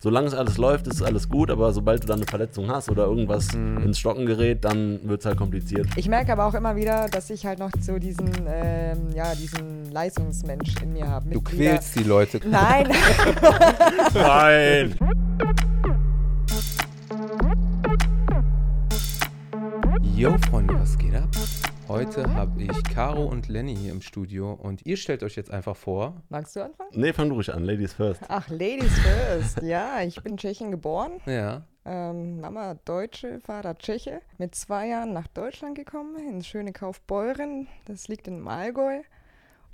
Solange es alles läuft, ist alles gut, aber sobald du dann eine Verletzung hast oder irgendwas Mhm. ins Stocken gerät, dann wird es halt kompliziert. Ich merke aber auch immer wieder, dass ich halt noch so diesen, ähm, ja, diesen Leistungsmensch in mir habe. Du quälst die Leute. Nein, Nein! Yo, Freunde, was geht ab? Heute habe ich Caro und Lenny hier im Studio und ihr stellt euch jetzt einfach vor. magst du anfangen? Nee, fang du ruhig an, Ladies first. Ach, Ladies first. Ja, ich bin in Tschechien geboren. Ja, Ähm, Mama Deutsche, Vater Tscheche. Mit zwei Jahren nach Deutschland gekommen, ins schöne Kaufbeuren. Das liegt in Allgäu.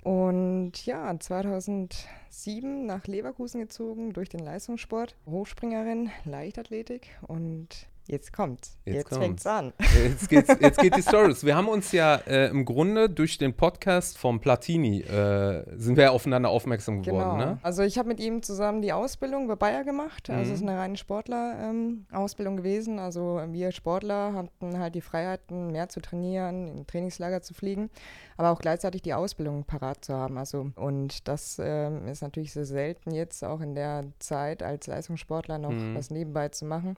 Und ja, 2007 nach Leverkusen gezogen durch den Leistungssport. Hochspringerin, Leichtathletik und jetzt kommt's. Jetzt Jetzt, kommt's. fängt's an. jetzt, geht's, jetzt geht die Story los. Wir haben uns ja äh, im Grunde durch den Podcast vom Platini, äh, sind wir ja aufeinander aufmerksam geworden, Genau. ne? Also ich habe mit ihm zusammen die Ausbildung bei Bayer gemacht. Also Mhm. es ist eine reine Sportler-Ausbildung gewesen. Also wir Sportler hatten halt die Freiheiten, mehr zu trainieren, in Trainingslager zu fliegen, aber auch gleichzeitig die Ausbildung parat zu haben. Also und das ähm, ist natürlich sehr selten jetzt auch in der Zeit als Leistungssportler noch Mhm. was nebenbei zu machen.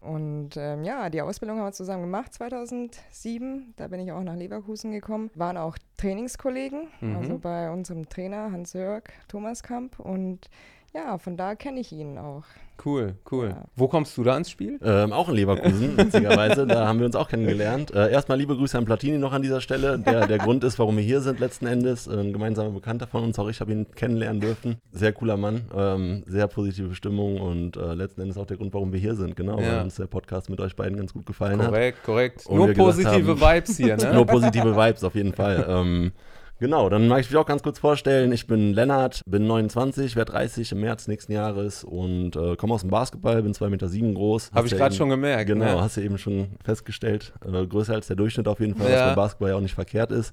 Und ähm, ja, die Ausbildung haben wir zusammen gemacht 2007. Da bin ich auch nach Leverkusen gekommen. Waren auch Trainingskollegen, Mhm. also bei unserem Trainer Hans-Jörg Thomas Kamp. Und ja, von da kenne ich ihn auch. Cool, cool. Ja. Wo kommst du da ins Spiel? Ähm, auch in Leverkusen, witzigerweise. Da haben wir uns auch kennengelernt. Äh, erstmal liebe Grüße an Platini noch an dieser Stelle. Der, der Grund ist, warum wir hier sind letzten Endes. Äh, Ein gemeinsamer Bekannter von uns, auch ich habe ihn kennenlernen dürfen. Sehr cooler Mann, ähm, sehr positive Stimmung und äh, letzten Endes auch der Grund, warum wir hier sind. Genau, Ja. weil uns der Podcast mit euch beiden ganz gut gefallen hat. Korrekt, korrekt. Nur positive haben- Vibes hier, ne? Nur positive Vibes auf jeden Fall. ähm, genau, dann mag ich mich auch ganz kurz vorstellen. Ich bin Lennart, bin 29, werde 30 im März nächsten Jahres und äh, komme aus dem Basketball, bin 2,7 Meter sieben groß. Habe ich ja gerade schon gemerkt. Genau, ne? hast du eben schon festgestellt. Äh, größer als der Durchschnitt auf jeden Fall, Ja. was beim Basketball ja auch nicht verkehrt ist.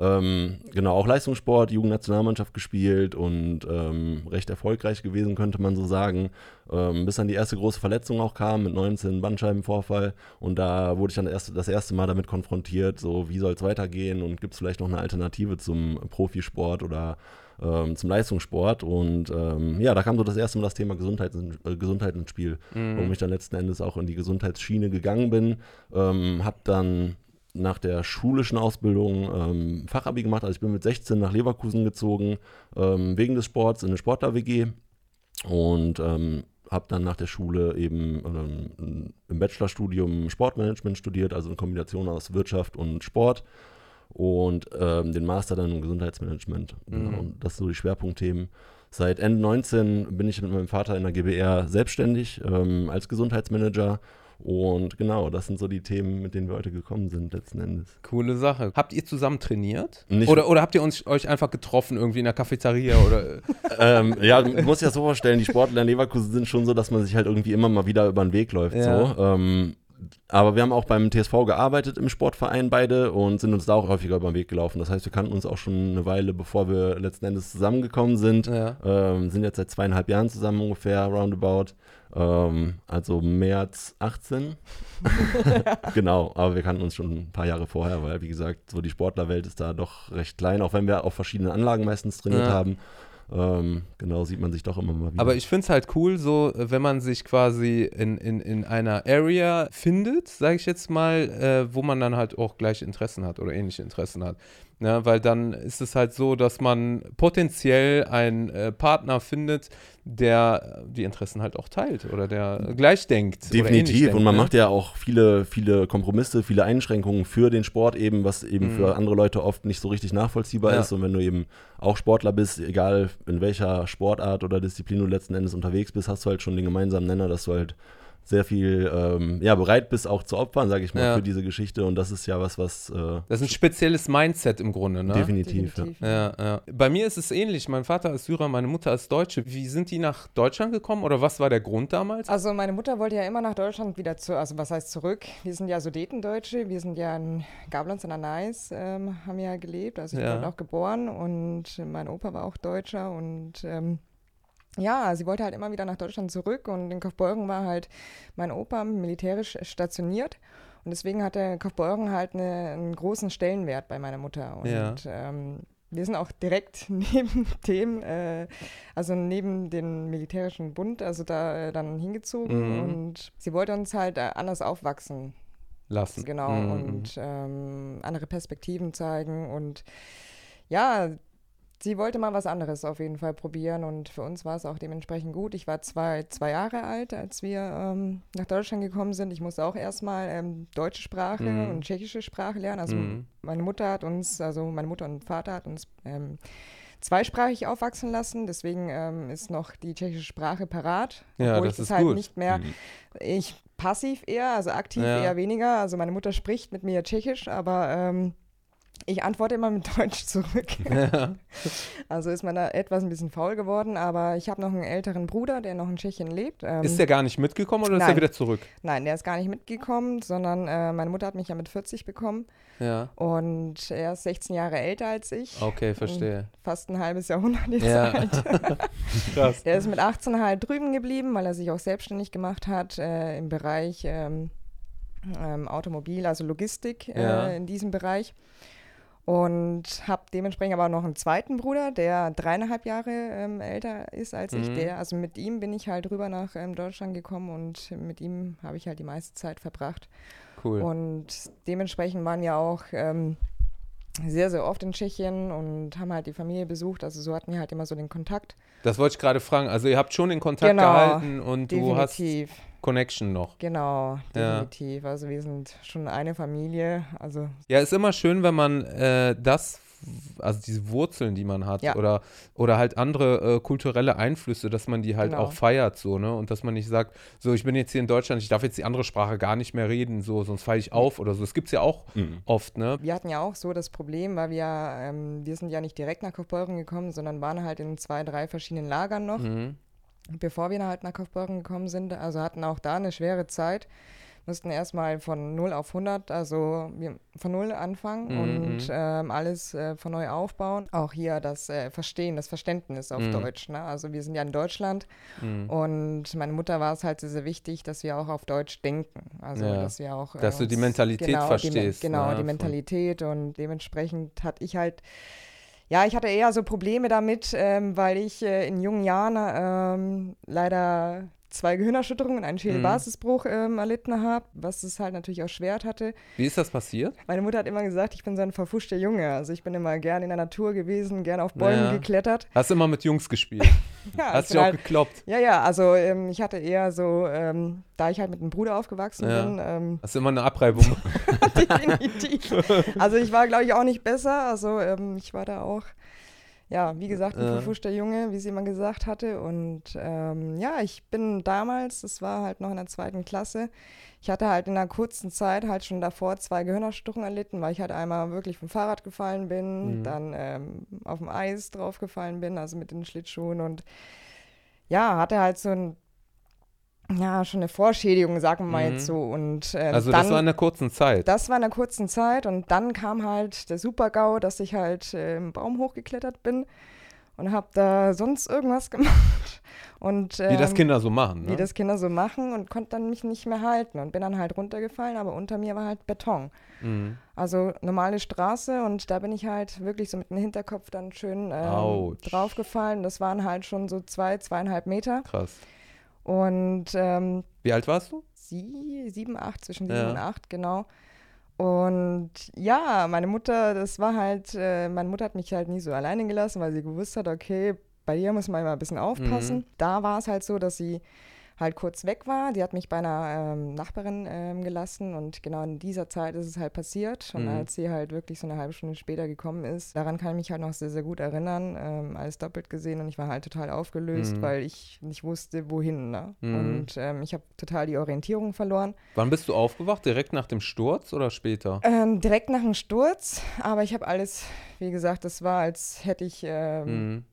Ähm, genau, auch Leistungssport, Jugendnationalmannschaft gespielt und ähm, recht erfolgreich gewesen, könnte man so sagen. Ähm, bis dann die erste große Verletzung auch kam mit 19 Bandscheibenvorfall. Und da wurde ich dann erst, das erste Mal damit konfrontiert, so wie soll es weitergehen und gibt es vielleicht noch eine Alternative zum Profisport oder ähm, zum Leistungssport. Und ähm, ja, da kam so das erste Mal das Thema Gesundheit, äh, Gesundheit ins Spiel Mhm. warum ich dann letzten Endes auch in die Gesundheitsschiene gegangen bin. Ähm, habe dann nach der schulischen Ausbildung ähm, Fachabi gemacht. Also ich bin mit 16 nach Leverkusen gezogen, ähm, wegen des Sports in eine Sportler-WG und ähm, habe dann nach der Schule eben ähm, im Bachelorstudium Sportmanagement studiert, also eine Kombination aus Wirtschaft und Sport und ähm, den Master dann im Gesundheitsmanagement. Mhm. Genau, und das sind so die Schwerpunktthemen. Seit Ende 19 bin ich mit meinem Vater in der GBR selbstständig ähm, als Gesundheitsmanager. Und genau, das sind so die Themen, mit denen wir heute gekommen sind, letzten Endes. Coole Sache. Habt ihr zusammen trainiert? Nicht- oder, oder habt ihr uns, euch einfach getroffen irgendwie in der Cafeteria oder ähm, ja, du musst dir das so vorstellen, die Sportler in Leverkusen sind schon so, dass man sich halt irgendwie immer mal wieder über den Weg läuft. Ja. So. Ähm, aber wir haben auch beim TSV gearbeitet im Sportverein beide und sind uns da auch häufiger über den Weg gelaufen. Das heißt, wir kannten uns auch schon eine Weile, bevor wir letzten Endes zusammengekommen sind. ja. Ähm, sind jetzt seit zweieinhalb Jahren zusammen ungefähr, roundabout. Ähm, also März 18. genau, aber wir kannten uns schon ein paar Jahre vorher, weil, wie gesagt, so die Sportlerwelt ist da doch recht klein, auch wenn wir auf verschiedenen Anlagen meistens trainiert Ja. haben. Ähm, genau, sieht man sich doch immer mal wieder. Aber ich finde es halt cool, so wenn man sich quasi in, in, in einer Area findet, sage ich jetzt mal, äh, wo man dann halt auch gleiche Interessen hat oder ähnliche Interessen hat. Ja, weil dann ist es halt so, dass man potenziell einen äh, Partner findet, der die Interessen halt auch teilt oder der gleich denkt. Definitiv. denkt, Und man ne? macht ja auch viele, viele Kompromisse, viele Einschränkungen für den Sport eben, was eben Mhm. für andere Leute oft nicht so richtig nachvollziehbar Ja. ist. Und wenn du eben auch Sportler bist, egal in welcher Sportart oder Disziplin du letzten Endes unterwegs bist, hast du halt schon den gemeinsamen Nenner, dass du halt sehr viel ähm, ja, bereit bist auch zu opfern, sage ich mal, Ja. für diese Geschichte. Und das ist ja was, was äh, Das ist ein spezielles Mindset im Grunde, ne? definitiv. Definitiv. Ja, ja. Bei mir ist es ähnlich. Mein Vater ist Syrer, meine Mutter ist Deutsche. Wie sind die nach Deutschland gekommen oder was war der Grund damals? Also meine Mutter wollte ja immer nach Deutschland wieder zu, also was heißt zurück? Wir sind ja Sudetendeutsche, wir sind ja in Gablons an der Neis, ähm, haben ja gelebt, also ich Ja. bin auch geboren und mein Opa war auch Deutscher und ähm, ja, sie wollte halt immer wieder nach Deutschland zurück und in Kaufbeuren war halt mein Opa militärisch stationiert und deswegen hatte Kaufbeuren halt eine, einen großen Stellenwert bei meiner Mutter und Ja. ähm, wir sind auch direkt neben dem, äh, also neben dem militärischen Bund, also da äh, dann hingezogen Mhm. und sie wollte uns halt äh, anders aufwachsen Lassen. Genau, Mhm. und ähm, andere Perspektiven zeigen. Und ja, sie wollte mal was anderes auf jeden Fall probieren und für uns war es auch dementsprechend gut. Ich war zwei, zwei Jahre alt, als wir ähm, nach Deutschland gekommen sind. Ich musste auch erstmal ähm, deutsche Sprache Mhm. und tschechische Sprache lernen. Also Mhm. meine Mutter hat uns, also meine Mutter und Vater hat uns ähm, zweisprachig aufwachsen lassen. Deswegen ähm, ist noch die tschechische Sprache parat. Ja, obwohl das ich das ist halt gut. nicht mehr Mhm. ich passiv eher, also aktiv Ja. eher weniger. Also meine Mutter spricht mit mir Tschechisch, aber ähm, ich antworte immer mit Deutsch zurück. Ja. Also ist man da etwas ein bisschen faul geworden, aber ich habe noch einen älteren Bruder, der noch in Tschechien lebt. Ähm, Ist der gar nicht mitgekommen oder ist er Nein. wieder zurück? nein, der ist gar nicht mitgekommen, sondern äh, meine Mutter hat mich ja mit 40 bekommen Ja. und er ist 16 Jahre älter als ich. Okay, verstehe. Fast ein halbes Jahrhundert jetzt Ja. alt. Krass. Der ist mit 18 halt drüben geblieben, weil er sich auch selbstständig gemacht hat äh, im Bereich ähm, ähm, Automobil, also Logistik Ja. äh, in diesem Bereich. Und habe dementsprechend aber noch einen zweiten Bruder, der dreieinhalb Jahre ähm, älter ist als ich. Mhm. Der, also mit ihm bin ich halt rüber nach ähm, Deutschland gekommen und mit ihm habe ich halt die meiste Zeit verbracht. Cool. Und dementsprechend waren wir auch ähm, sehr, sehr oft in Tschechien und haben halt die Familie besucht. Also so hatten wir halt immer so den Kontakt. Das wollte ich gerade fragen. Also ihr habt schon den Kontakt Genau, gehalten und du hast Definitiv. Connection noch. Genau, Ja. definitiv. Also wir sind schon eine Familie. Also Ja, ist immer schön, wenn man äh, das, also diese Wurzeln, die man hat, Ja. oder, oder halt andere äh, kulturelle Einflüsse, dass man die halt Genau. auch feiert, so, ne? Und dass man nicht sagt, so, ich bin jetzt hier in Deutschland, ich darf jetzt die andere Sprache gar nicht mehr reden, so, sonst falle ich auf oder so. Das gibt's ja auch Mhm. oft, ne? wir hatten ja auch so das Problem, weil wir, ähm, wir sind ja nicht direkt nach Kaufbeuren gekommen, sondern waren halt in zwei, drei verschiedenen Lagern noch, Mhm. Bevor wir halt nach Kaufbeuren gekommen sind. Also hatten auch da eine schwere Zeit. Mussten erstmal von 0 auf 100, also von 0 anfangen Mhm, und mhm. ähm, alles äh, von neu aufbauen. Auch hier das äh, Verstehen, das Verständnis auf Mhm. Deutsch. Ne? Also wir sind ja in Deutschland Mhm. Und meine Mutter war es halt sehr, sehr wichtig, dass wir auch auf Deutsch denken. Also, Ja. dass wir auch. Dass du die Mentalität genau, Die, verstehst, Men- genau, ne, die von- Mentalität. Und dementsprechend hatte ich halt. Ja, ich hatte eher so Probleme damit, ähm, weil ich äh, in jungen Jahren ähm, leider zwei Gehirnerschütterungen und einen Schädelbasisbruch ähm, erlitten habe, was es halt natürlich auch schwert hatte. Wie ist das passiert? Meine Mutter hat immer gesagt, ich bin so ein verfuschter Junge. Also ich bin immer gern in der Natur gewesen, gern auf Bäumen Ja. geklettert. Hast immer mit Jungs gespielt? Ja, Hast dich auch halt, gekloppt? ja, ja, also ähm, ich hatte eher so, ähm, da ich halt mit einem Bruder aufgewachsen Ja. bin, ähm, Hast du immer eine Abreibung? definitiv. Also ich war, glaube ich, auch nicht besser. Also ähm, ich war da auch, ja, wie gesagt, ein Äh. verfuschter Junge, wie sie immer gesagt hatte. Und ähm, ja, ich bin damals, das war halt noch in der zweiten Klasse, ich hatte halt in einer kurzen Zeit halt schon davor zwei Gehirnerstörungen erlitten, weil ich halt einmal wirklich vom Fahrrad gefallen bin, Mhm. dann ähm, auf dem Eis draufgefallen bin, also mit den Schlittschuhen und ja, hatte halt so ein, ja, schon eine Vorschädigung, sagen wir mal Mhm. jetzt so. Und ähm, Also dann, das war in einer kurzen Zeit. das war in einer kurzen Zeit und dann kam halt der Super-GAU, dass ich halt äh, im Baum hochgeklettert bin und habe da sonst irgendwas gemacht. Und, Wie das ähm, Kinder so machen, ne? Wie das Kinder so machen und konnte dann mich nicht mehr halten und bin dann halt runtergefallen, aber unter mir war halt Beton. Mhm. Also normale Straße und da bin ich halt wirklich so mit dem Hinterkopf dann schön ähm, draufgefallen. Das waren halt schon so zwei, zweieinhalb Meter. Krass. Und ähm, Wie alt warst du? sie, sieben, acht, zwischen Ja. sieben und acht, genau. Und ja, meine Mutter, das war halt, äh, meine Mutter hat mich halt nie so alleine gelassen, weil sie gewusst hat, okay, bei ihr muss man immer ein bisschen aufpassen. Mhm. Da war es halt so, dass sie halt kurz weg war. Die hat mich bei einer ähm, Nachbarin ähm, gelassen und genau in dieser Zeit ist es halt passiert. Und Mhm. als sie halt wirklich so eine halbe Stunde später gekommen ist, daran kann ich mich halt noch sehr, sehr gut erinnern. Ähm, alles doppelt gesehen und ich war halt total aufgelöst, Mhm. weil ich nicht wusste, wohin. Ne? Mhm. Und ähm, ich habe total die Orientierung verloren. Wann bist du aufgewacht? Direkt nach dem Sturz oder später? Ähm, direkt nach dem Sturz, aber ich habe alles, wie gesagt, das war, als hätte ich ähm, Mhm.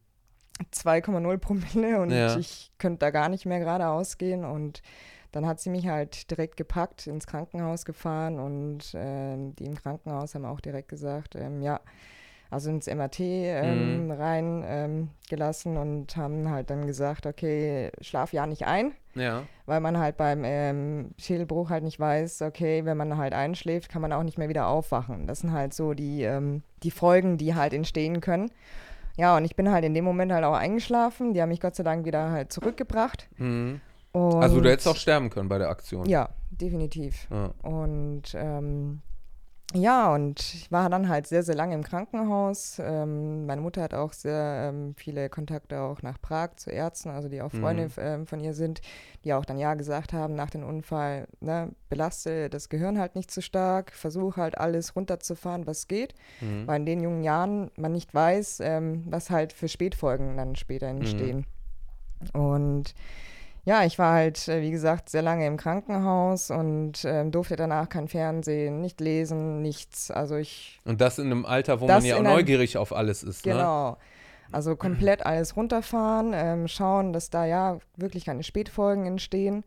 2,0 Promille und Ja. ich könnte da gar nicht mehr geradeaus gehen. Und dann hat sie mich halt direkt gepackt, ins Krankenhaus gefahren und ähm, die im Krankenhaus haben auch direkt gesagt, ähm, ja, also ins MRT ähm, rein ähm, gelassen und haben halt dann gesagt, okay, schlaf ja nicht ein, Ja. weil man halt beim ähm, Schädelbruch halt nicht weiß, okay, wenn man halt einschläft, kann man auch nicht mehr wieder aufwachen. Das sind halt so die, ähm, die Folgen, die halt entstehen können. Ja, und ich bin halt in dem Moment halt auch eingeschlafen. Die haben mich Gott sei Dank wieder halt zurückgebracht. Mhm. Also du hättest auch sterben können bei der Aktion. Ja, definitiv. Ja. Und ähm, ja, und ich war dann halt sehr, sehr lange im Krankenhaus. Ähm, meine Mutter hat auch sehr ähm, viele Kontakte auch nach Prag zu Ärzten, also die auch Freunde Mhm. ähm, von ihr sind, die auch dann ja gesagt haben nach dem Unfall, ne, belaste das Gehirn halt nicht zu stark, versuch halt alles runterzufahren, was geht, Mhm. weil in den jungen Jahren man nicht weiß, ähm, was halt für Spätfolgen dann später Mhm. entstehen. Und ja, ich war halt, äh, wie gesagt, sehr lange im Krankenhaus und ähm, durfte danach kein Fernsehen, nicht lesen, nichts. Also ich, Und das in einem Alter, wo man ja auch neugierig auf alles ist. Ne? genau, also komplett alles runterfahren, ähm, schauen, dass da ja wirklich keine Spätfolgen entstehen.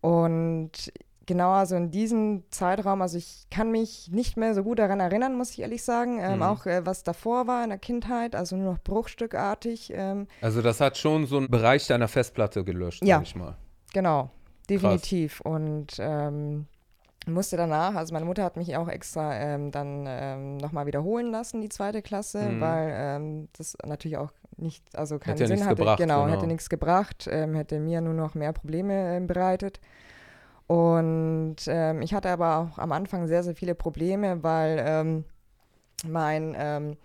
Und genau, also in diesem Zeitraum, also ich kann mich nicht mehr so gut daran erinnern, muss ich ehrlich sagen, ähm, Mhm. auch äh, was davor war in der Kindheit, also nur noch bruchstückartig. Ähm, Also das hat schon so einen Bereich deiner Festplatte gelöscht, Ja. sag ich mal. Genau, definitiv. Und ähm, musste danach, also meine Mutter hat mich auch extra ähm, dann ähm, nochmal wiederholen lassen, die zweite Klasse, Mhm. weil ähm, das natürlich auch nicht, also keinen Hätte Sinn hatte. gebracht, genau, genau. hätte nichts gebracht, ähm, hätte mir nur noch mehr Probleme ähm, bereitet. Und ähm, ich hatte aber auch am Anfang sehr, sehr viele Probleme, weil ähm, mein ähm,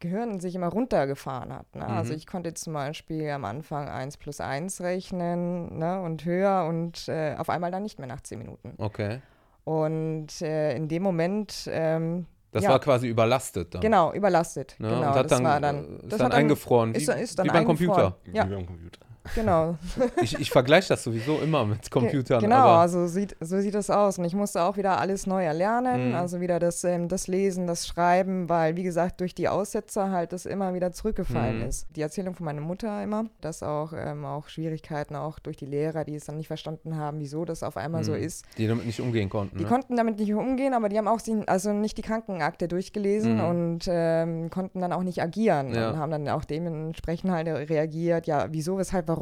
Gehirn sich immer runtergefahren hat. Ne? Also Mhm. ich konnte zum Beispiel am Anfang 1 plus 1 rechnen ne? und höher und äh, auf einmal dann nicht mehr nach 10 Minuten. Okay. Und äh, in dem Moment, ähm, Das Ja. war quasi überlastet dann. genau, überlastet. Ne? genau, und hat das dann, war äh, dann, ist das dann hat dann, eingefroren, wie, ist, ist dann wie beim eingefroren. Computer. Ja, Wie beim Computer. Genau. Ich, ich vergleiche das sowieso immer mit Computern. Genau, aber, also sieht, so sieht es aus. Und ich musste auch wieder alles neu erlernen, Mhm. also wieder das, ähm, das Lesen, das Schreiben, weil, wie gesagt, durch die Aussetzer halt das immer wieder zurückgefallen Mhm. ist. Die Erzählung von meiner Mutter immer, dass auch, ähm, auch Schwierigkeiten auch durch die Lehrer, die es dann nicht verstanden haben, wieso das auf einmal so Mhm. ist. die damit nicht umgehen konnten. Die Ne? konnten damit nicht umgehen, aber die haben auch die, also nicht die Krankenakte durchgelesen Mhm. und ähm, konnten dann auch nicht agieren Ja. und haben dann auch dementsprechend halt reagiert, ja, wieso, weshalb, warum,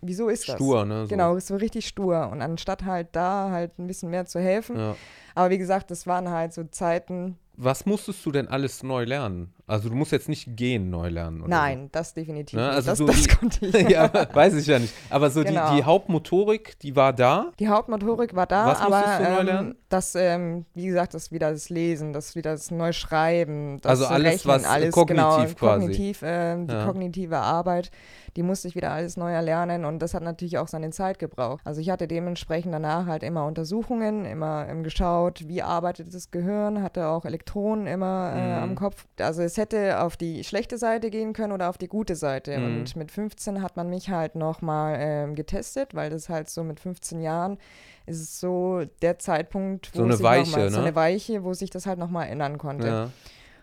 wieso ist das? Stur, ne? So. Genau, ist so richtig stur. Und anstatt halt da halt ein bisschen mehr zu helfen. Ja. Aber wie gesagt, das waren halt so Zeiten. Was musstest du denn alles neu lernen? Also du musst jetzt nicht gehen neu lernen. Oder Nein, das definitiv Ne, nicht. also das so das die- konnte ich. So. ja, weiß ich ja nicht. Aber so Genau. die, die Hauptmotorik, die war da. Die Hauptmotorik war da, Was aber du neu ähm, lernen? das, ähm, wie gesagt, das wieder das Lesen, das wieder das Neuschreiben, das Also alles, Rechnen, was, äh, alles kognitiv genau, quasi. kognitiv, ähm, die Ja. kognitive Arbeit, die musste ich wieder alles neu erlernen und das hat natürlich auch seine Zeit gebraucht. Also ich hatte dementsprechend danach halt immer Untersuchungen, immer ähm, geschaut, wie arbeitet das Gehirn, hatte auch Elektronen immer äh, Mhm. am Kopf. Also es hätte auf die schlechte Seite gehen können oder auf die gute Seite. Mhm. Und mit 15 hat man mich halt nochmal ähm, getestet, weil das halt so mit 15 Jahren ist es so der Zeitpunkt, wo So eine sich Weiche, noch mal, so ne? eine Weiche, wo sich das halt nochmal ändern konnte. Ja.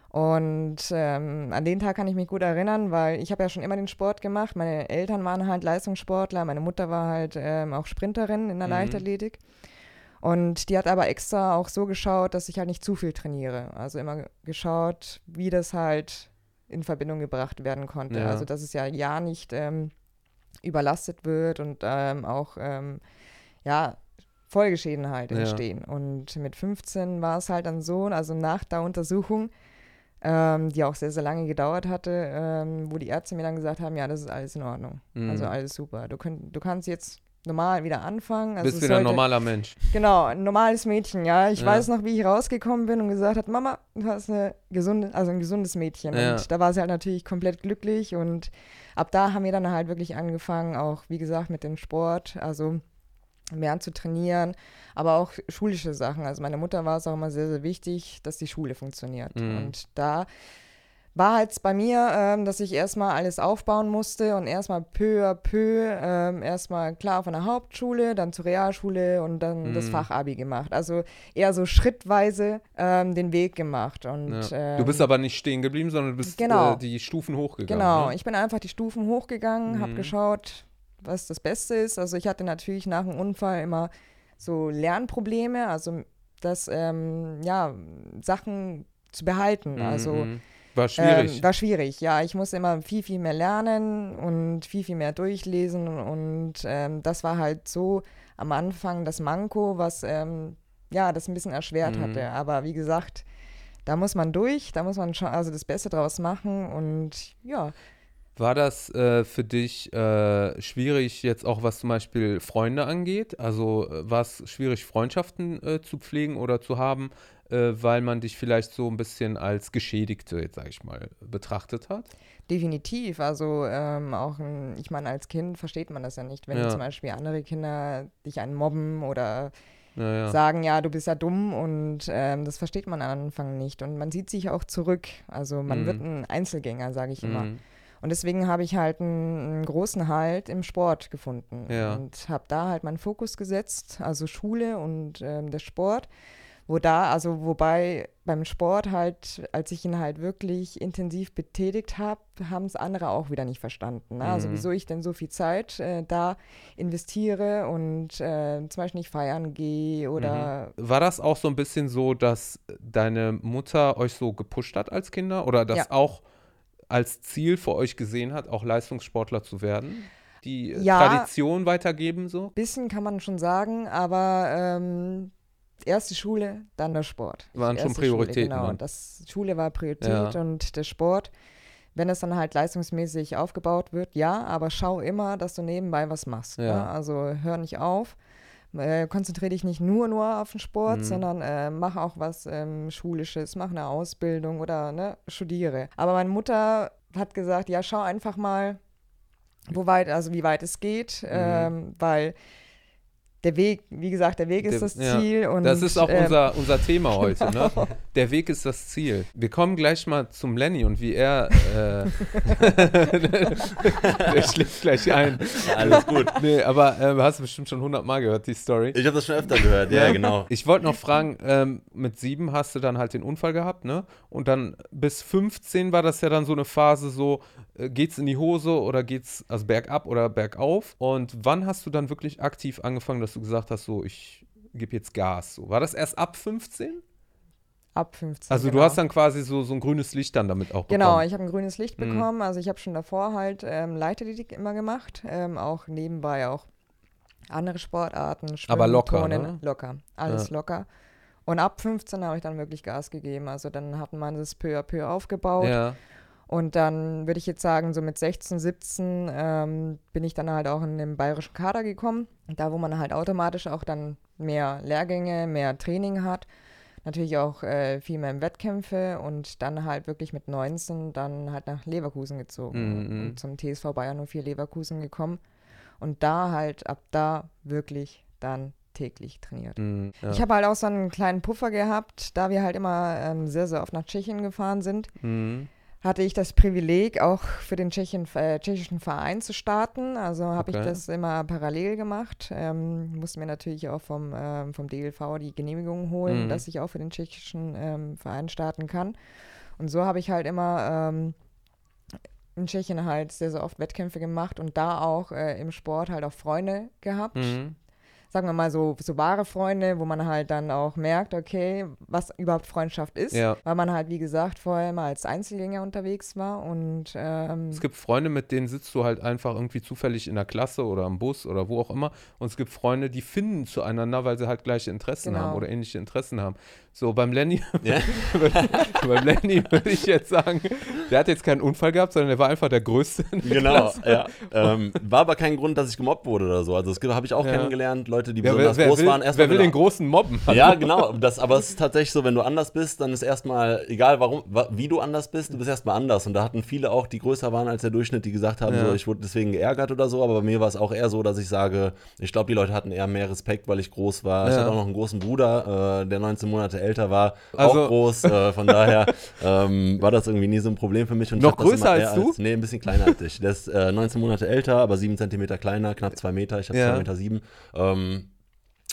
Und ähm, an den Tag kann ich mich gut erinnern, weil ich habe ja schon immer den Sport gemacht. Meine Eltern waren halt Leistungssportler, meine Mutter war halt ähm, auch Sprinterin in der Mhm. Leichtathletik. Und die hat aber extra auch so geschaut, dass ich halt nicht zu viel trainiere. Also immer geschaut, wie das halt in Verbindung gebracht werden konnte. Ja. Also dass es ja ja nicht ähm, überlastet wird und ähm, auch ähm, ja Folgeschäden halt Ja. entstehen. Und mit 15 war es halt dann so, also nach der Untersuchung, ähm, die auch sehr, sehr lange gedauert hatte, ähm, wo die Ärzte mir dann gesagt haben, ja, das ist alles in Ordnung. Mhm. Also alles super. Du, könnt, du kannst jetzt normal wieder anfangen. Also Bist wieder ein sollte- normaler Mensch. Genau, ein normales Mädchen, ja. Ich Ja. weiß noch, wie ich rausgekommen bin und gesagt hat, Mama, du hast eine gesunde, also ein gesundes Mädchen. Ja. Und da war sie halt natürlich komplett glücklich und ab da haben wir dann halt wirklich angefangen, auch wie gesagt mit dem Sport, also mehr zu trainieren, aber auch schulische Sachen. Also meine Mutter war es auch immer sehr, sehr wichtig, dass die Schule funktioniert. Mhm. Und da war halt bei mir, ähm, dass ich erstmal alles aufbauen musste und erstmal peu à peu, ähm, erstmal klar von der Hauptschule, dann zur Realschule und dann das Mhm. Fachabi gemacht. Also eher so schrittweise ähm, den Weg gemacht. Und, Ja. ähm, Du bist aber nicht stehen geblieben, sondern du bist genau. äh, die Stufen hochgegangen. Genau, Ne? ich bin einfach die Stufen hochgegangen, habe Mhm. geschaut, was das Beste ist. Also ich hatte natürlich nach dem Unfall immer so Lernprobleme, also das, ähm, ja, Sachen zu behalten. Mhm, Also mhm. War schwierig. Ähm, war schwierig, ja. Ich musste immer viel, viel mehr lernen und viel, viel mehr durchlesen. Und ähm, das war halt so am Anfang das Manko, was ähm, ja das ein bisschen erschwert Mhm. hatte. Aber wie gesagt, da muss man durch, da muss man schon also das Beste draus machen. Und ja, War das äh, für dich äh, schwierig, jetzt auch was zum Beispiel Freunde angeht? Also äh, war es schwierig, Freundschaften äh, zu pflegen oder zu haben, äh, weil man dich vielleicht so ein bisschen als Geschädigte, jetzt sage ich mal, betrachtet hat? definitiv. Also ähm, auch, ein, ich meine, als Kind versteht man das ja nicht, wenn Ja. zum Beispiel andere Kinder dich einen mobben oder Naja. sagen, ja, du bist ja dumm und ähm, das versteht man am Anfang nicht. Und man sieht sich auch zurück. Also man Mhm. wird ein Einzelgänger, sage ich immer. Mhm. Und deswegen habe ich halt einen, einen großen Halt im Sport gefunden Ja. und habe da halt meinen Fokus gesetzt, also Schule und ähm, der Sport. Wo da, also wobei beim Sport halt, als ich ihn halt wirklich intensiv betätigt habe, haben es andere auch wieder nicht verstanden. Ne? Also Mhm. wieso ich denn so viel Zeit äh, da investiere und äh, zum Beispiel nicht feiern gehe oder War das auch so ein bisschen so, dass deine Mutter euch so gepusht hat als Kinder oder das Ja. auch als Ziel für euch gesehen hat, auch Leistungssportler zu werden? Die äh, Ja. Tradition weitergeben so? bisschen kann man schon sagen, aber ähm, erste Schule, dann der Sport. Waren schon Prioritäten Schule, genau. dann. Das Schule war Priorität Ja. und der Sport. Wenn es dann halt leistungsmäßig aufgebaut wird, ja, aber schau immer, dass du nebenbei was machst. Ja. Ne? Also hör nicht auf. Äh, konzentriere dich nicht nur nur auf den Sport, Mhm. sondern äh, mach auch was ähm, Schulisches, mach eine Ausbildung oder ne, studiere. Aber meine Mutter hat gesagt, ja, schau einfach mal, wo weit, also wie weit es geht, Mhm. ähm, weil der Weg, wie gesagt, der Weg ist Der- das ja. Ziel. Und, Das ist auch ähm, unser, unser Thema heute, ne? genau. Der Weg ist das Ziel. Wir kommen gleich mal zum Lenny und wie er. Äh, der schlägt gleich ein. Alles gut. Nee, aber äh, hast du bestimmt schon hundertmal gehört, die Story. Ich habe das schon öfter gehört, ja, genau. Ich wollte noch fragen, ähm, mit sieben hast du dann halt den Unfall gehabt, ne? Und dann bis 15 war das ja dann so eine Phase so, geht's in die Hose oder geht's also bergab oder bergauf? Und wann hast du dann wirklich aktiv angefangen, dass du gesagt hast, so, ich gebe jetzt Gas? So, war das erst ab 15? ab 15. Also genau. du hast dann quasi so, so ein grünes Licht dann damit auch bekommen. Genau, ich habe ein grünes Licht Mhm. bekommen. Also ich habe schon davor halt ähm, Leichtathletik immer gemacht, ähm, auch nebenbei auch andere Sportarten, Schwimmen, Aber locker, Turnen, ne? locker, alles Ja. locker. Und ab 15 habe ich dann wirklich Gas gegeben. Also dann hat man das peu à peu aufgebaut. Ja, Und dann würde ich jetzt sagen, so mit 16, 17 ähm, bin ich dann halt auch in den bayerischen Kader gekommen. Da, wo man halt automatisch auch dann mehr Lehrgänge, mehr Training hat. Natürlich auch äh, viel mehr im Wettkämpfe und dann halt wirklich mit 19 dann halt nach Leverkusen gezogen Mhm. und zum TSV Bayern 04 Leverkusen gekommen. Und da halt ab da wirklich dann täglich trainiert. mm, ja. Ich habe halt auch so einen kleinen Puffer gehabt, da wir halt immer ähm, sehr, sehr oft nach Tschechien gefahren sind Mhm. Hatte ich das Privileg, auch für den Tschechien, äh, tschechischen Verein zu starten. Also habe Okay. ich das immer parallel gemacht. Ähm, musste mir natürlich auch vom, ähm, vom DLV die Genehmigung holen, Mhm. dass ich auch für den tschechischen ähm, Verein starten kann. Und so habe ich halt immer ähm, in Tschechien halt sehr, sehr oft Wettkämpfe gemacht und da auch äh, im Sport halt auch Freunde gehabt Mhm. Sagen wir mal so, so wahre Freunde, wo man halt dann auch merkt, okay, was überhaupt Freundschaft ist. Ja. Weil man halt, wie gesagt, vorher immer als Einzelgänger unterwegs war und ähm, Es gibt Freunde, mit denen sitzt du halt einfach irgendwie zufällig in der Klasse oder am Bus oder wo auch immer. Und es gibt Freunde, die finden zueinander, weil sie halt gleiche Interessen Genau. haben oder ähnliche Interessen haben. So, beim Lenny, Ja. beim Lenny würde ich jetzt sagen, der hat jetzt keinen Unfall gehabt, sondern der war einfach der Größte. Genau, ja. Ähm, war aber kein Grund, dass ich gemobbt wurde oder so. Also das habe ich auch Ja. kennengelernt, Leute, die Ja, wer, besonders wer, groß will, waren. wer will wenn den großen mobben? Ja, genau. Das, aber es ist tatsächlich so, wenn du anders bist, dann ist erstmal, egal warum, wa- wie du anders bist, du bist erstmal anders. Und da hatten viele auch, die größer waren als der Durchschnitt, die gesagt haben, so, ich wurde deswegen geärgert oder so. Aber bei mir war es auch eher so, dass ich sage, ich glaube, die Leute hatten eher mehr Respekt, weil ich groß war. Ich hatte auch noch einen großen Bruder, äh, der 19 Monate älter war, Also- auch groß. Äh, von daher ähm, war das irgendwie nie so ein Problem für mich. Und Noch größer als du? nee, ein bisschen kleiner als ich. Der ist äh, 19 Monate älter, aber 7 Zentimeter kleiner, knapp 2 Meter. Ich habe Ja. 2 Meter 7. Ähm,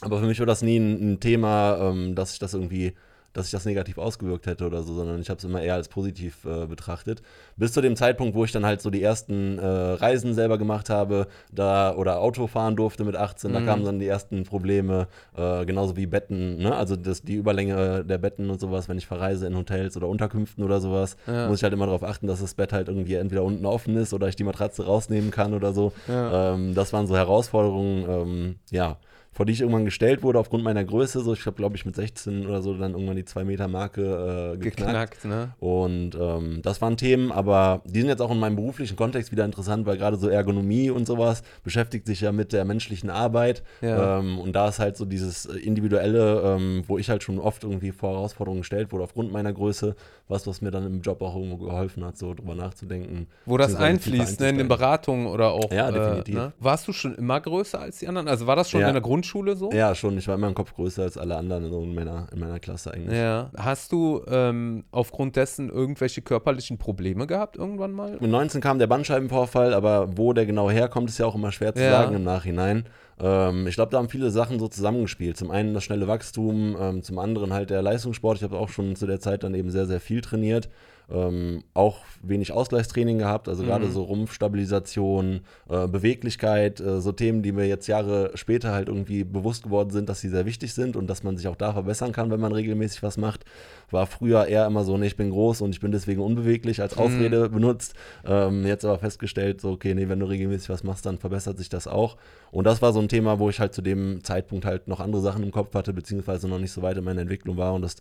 aber für mich war das nie ein, ein Thema, ähm, dass ich das irgendwie dass sich das negativ ausgewirkt hätte oder so, sondern ich habe es immer eher als positiv äh, betrachtet. Bis zu dem Zeitpunkt, wo ich dann halt so die ersten äh, Reisen selber gemacht habe, da oder Auto fahren durfte mit 18, mhm. da kamen dann die ersten Probleme, äh, genauso wie Betten, ne? also das, die Überlänge der Betten und sowas, wenn ich verreise in Hotels oder Unterkünften oder sowas, ja. muss ich halt immer darauf achten, dass das Bett halt irgendwie entweder unten offen ist oder ich die Matratze rausnehmen kann oder so. Ja. Ähm, das waren so Herausforderungen, ähm, ja vor die ich irgendwann gestellt wurde aufgrund meiner Größe. So, ich habe, glaube ich, mit 16 oder so dann irgendwann die 2-Meter-Marke äh, geknackt. geknackt ne? Und ähm, das waren Themen, aber die sind jetzt auch in meinem beruflichen Kontext wieder interessant, weil gerade so Ergonomie und sowas beschäftigt sich ja mit der menschlichen Arbeit. Ja. Ähm, und da ist halt so dieses Individuelle, ähm, wo ich halt schon oft irgendwie vor Herausforderungen gestellt wurde aufgrund meiner Größe, was, was mir dann im Job auch irgendwo geholfen hat, so drüber nachzudenken. Wo das einfließt, ne, in den Beratungen oder auch. Ja, definitiv. Äh, ne? Warst du schon immer größer als die anderen? Also war das schon ja. in der Grundschule so? Ja, schon. Ich war immer im Kopf größer als alle anderen in meiner, in meiner Klasse eigentlich. Ja. Hast du ähm, aufgrund dessen irgendwelche körperlichen Probleme gehabt irgendwann mal? Mit 19 kam der Bandscheibenvorfall, aber wo der genau herkommt, ist ja auch immer schwer zu ja. sagen im Nachhinein. Ähm, ich glaube, da haben viele Sachen so zusammengespielt. Zum einen das schnelle Wachstum, ähm, zum anderen halt der Leistungssport. Ich habe auch schon zu der Zeit dann eben sehr, sehr viel trainiert. Ähm, auch wenig Ausgleichstraining gehabt, also mhm. gerade so Rumpfstabilisation, äh, Beweglichkeit, äh, so Themen, die mir jetzt Jahre später halt irgendwie bewusst geworden sind, dass sie sehr wichtig sind und dass man sich auch da verbessern kann, wenn man regelmäßig was macht. War früher eher immer so, nee, ich bin groß und ich bin deswegen unbeweglich als mhm. Ausrede mhm. benutzt. Ähm, jetzt aber festgestellt, so, okay, nee, wenn du regelmäßig was machst, dann verbessert sich das auch. Und das war so ein Thema, wo ich halt zu dem Zeitpunkt halt noch andere Sachen im Kopf hatte, beziehungsweise noch nicht so weit in meiner Entwicklung war und das